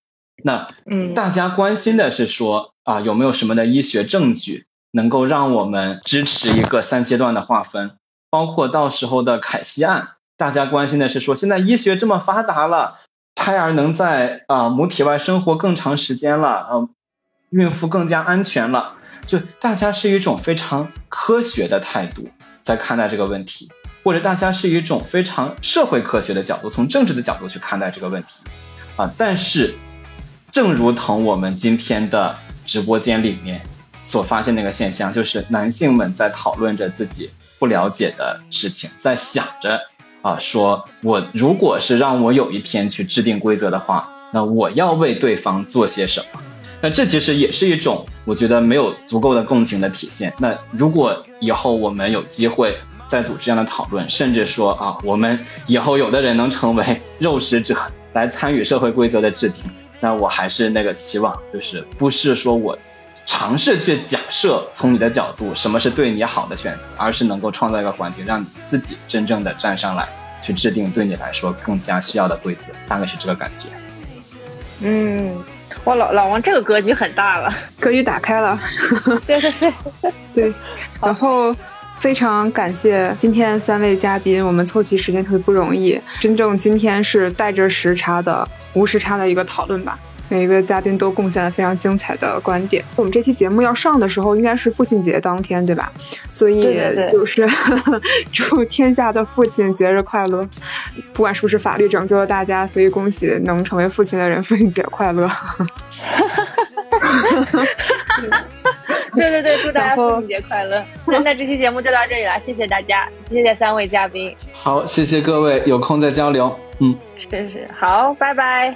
那嗯，大家关心的是说啊，有没有什么的医学证据能够让我们支持一个三阶段的划分？包括到时候的凯西案，大家关心的是说，现在医学这么发达了，胎儿能在啊母体外生活更长时间了，呃，孕妇更加安全了，就大家是一种非常科学的态度在看待这个问题。或者大家是一种非常社会科学的角度，从政治的角度去看待这个问题，啊，但是，正如同我们今天的直播间里面所发现那个现象，就是男性们在讨论着自己不了解的事情，在想着啊，说我如果是让我有一天去制定规则的话，那我要为对方做些什么？那这其实也是一种我觉得没有足够的共情的体现。那如果以后我们有机会，再组织这样的讨论，甚至说啊，我们以后有的人能成为 肉食者来参与社会规则的制定，那我还是那个期望，就是不是说我尝试去假设从你的角度什么是对你好的选择，而是能够创造一个环境，让你自己真正的站上来去制定对你来说更加需要的规则，大概是这个感觉。嗯，哇，老老王这个格局很大了，格局打开了。对对对对，然后。非常感谢今天三位嘉宾，我们凑齐时间特别不容易。真正今天是带着时差的无时差的一个讨论吧。每一个嘉宾都贡献了非常精彩的观点。我们这期节目要上的时候，应该是父亲节当天，对吧？所以就是 祝天下的父亲节日快乐。不管是不是法律拯救了大家，所以恭喜能成为父亲的人，父亲节快乐。对对对，祝大家父亲节快乐！那 那这期节目就到这里了，谢谢大家，谢谢三位嘉宾。好，谢谢各位，有空再交流。嗯，是是，好，拜拜。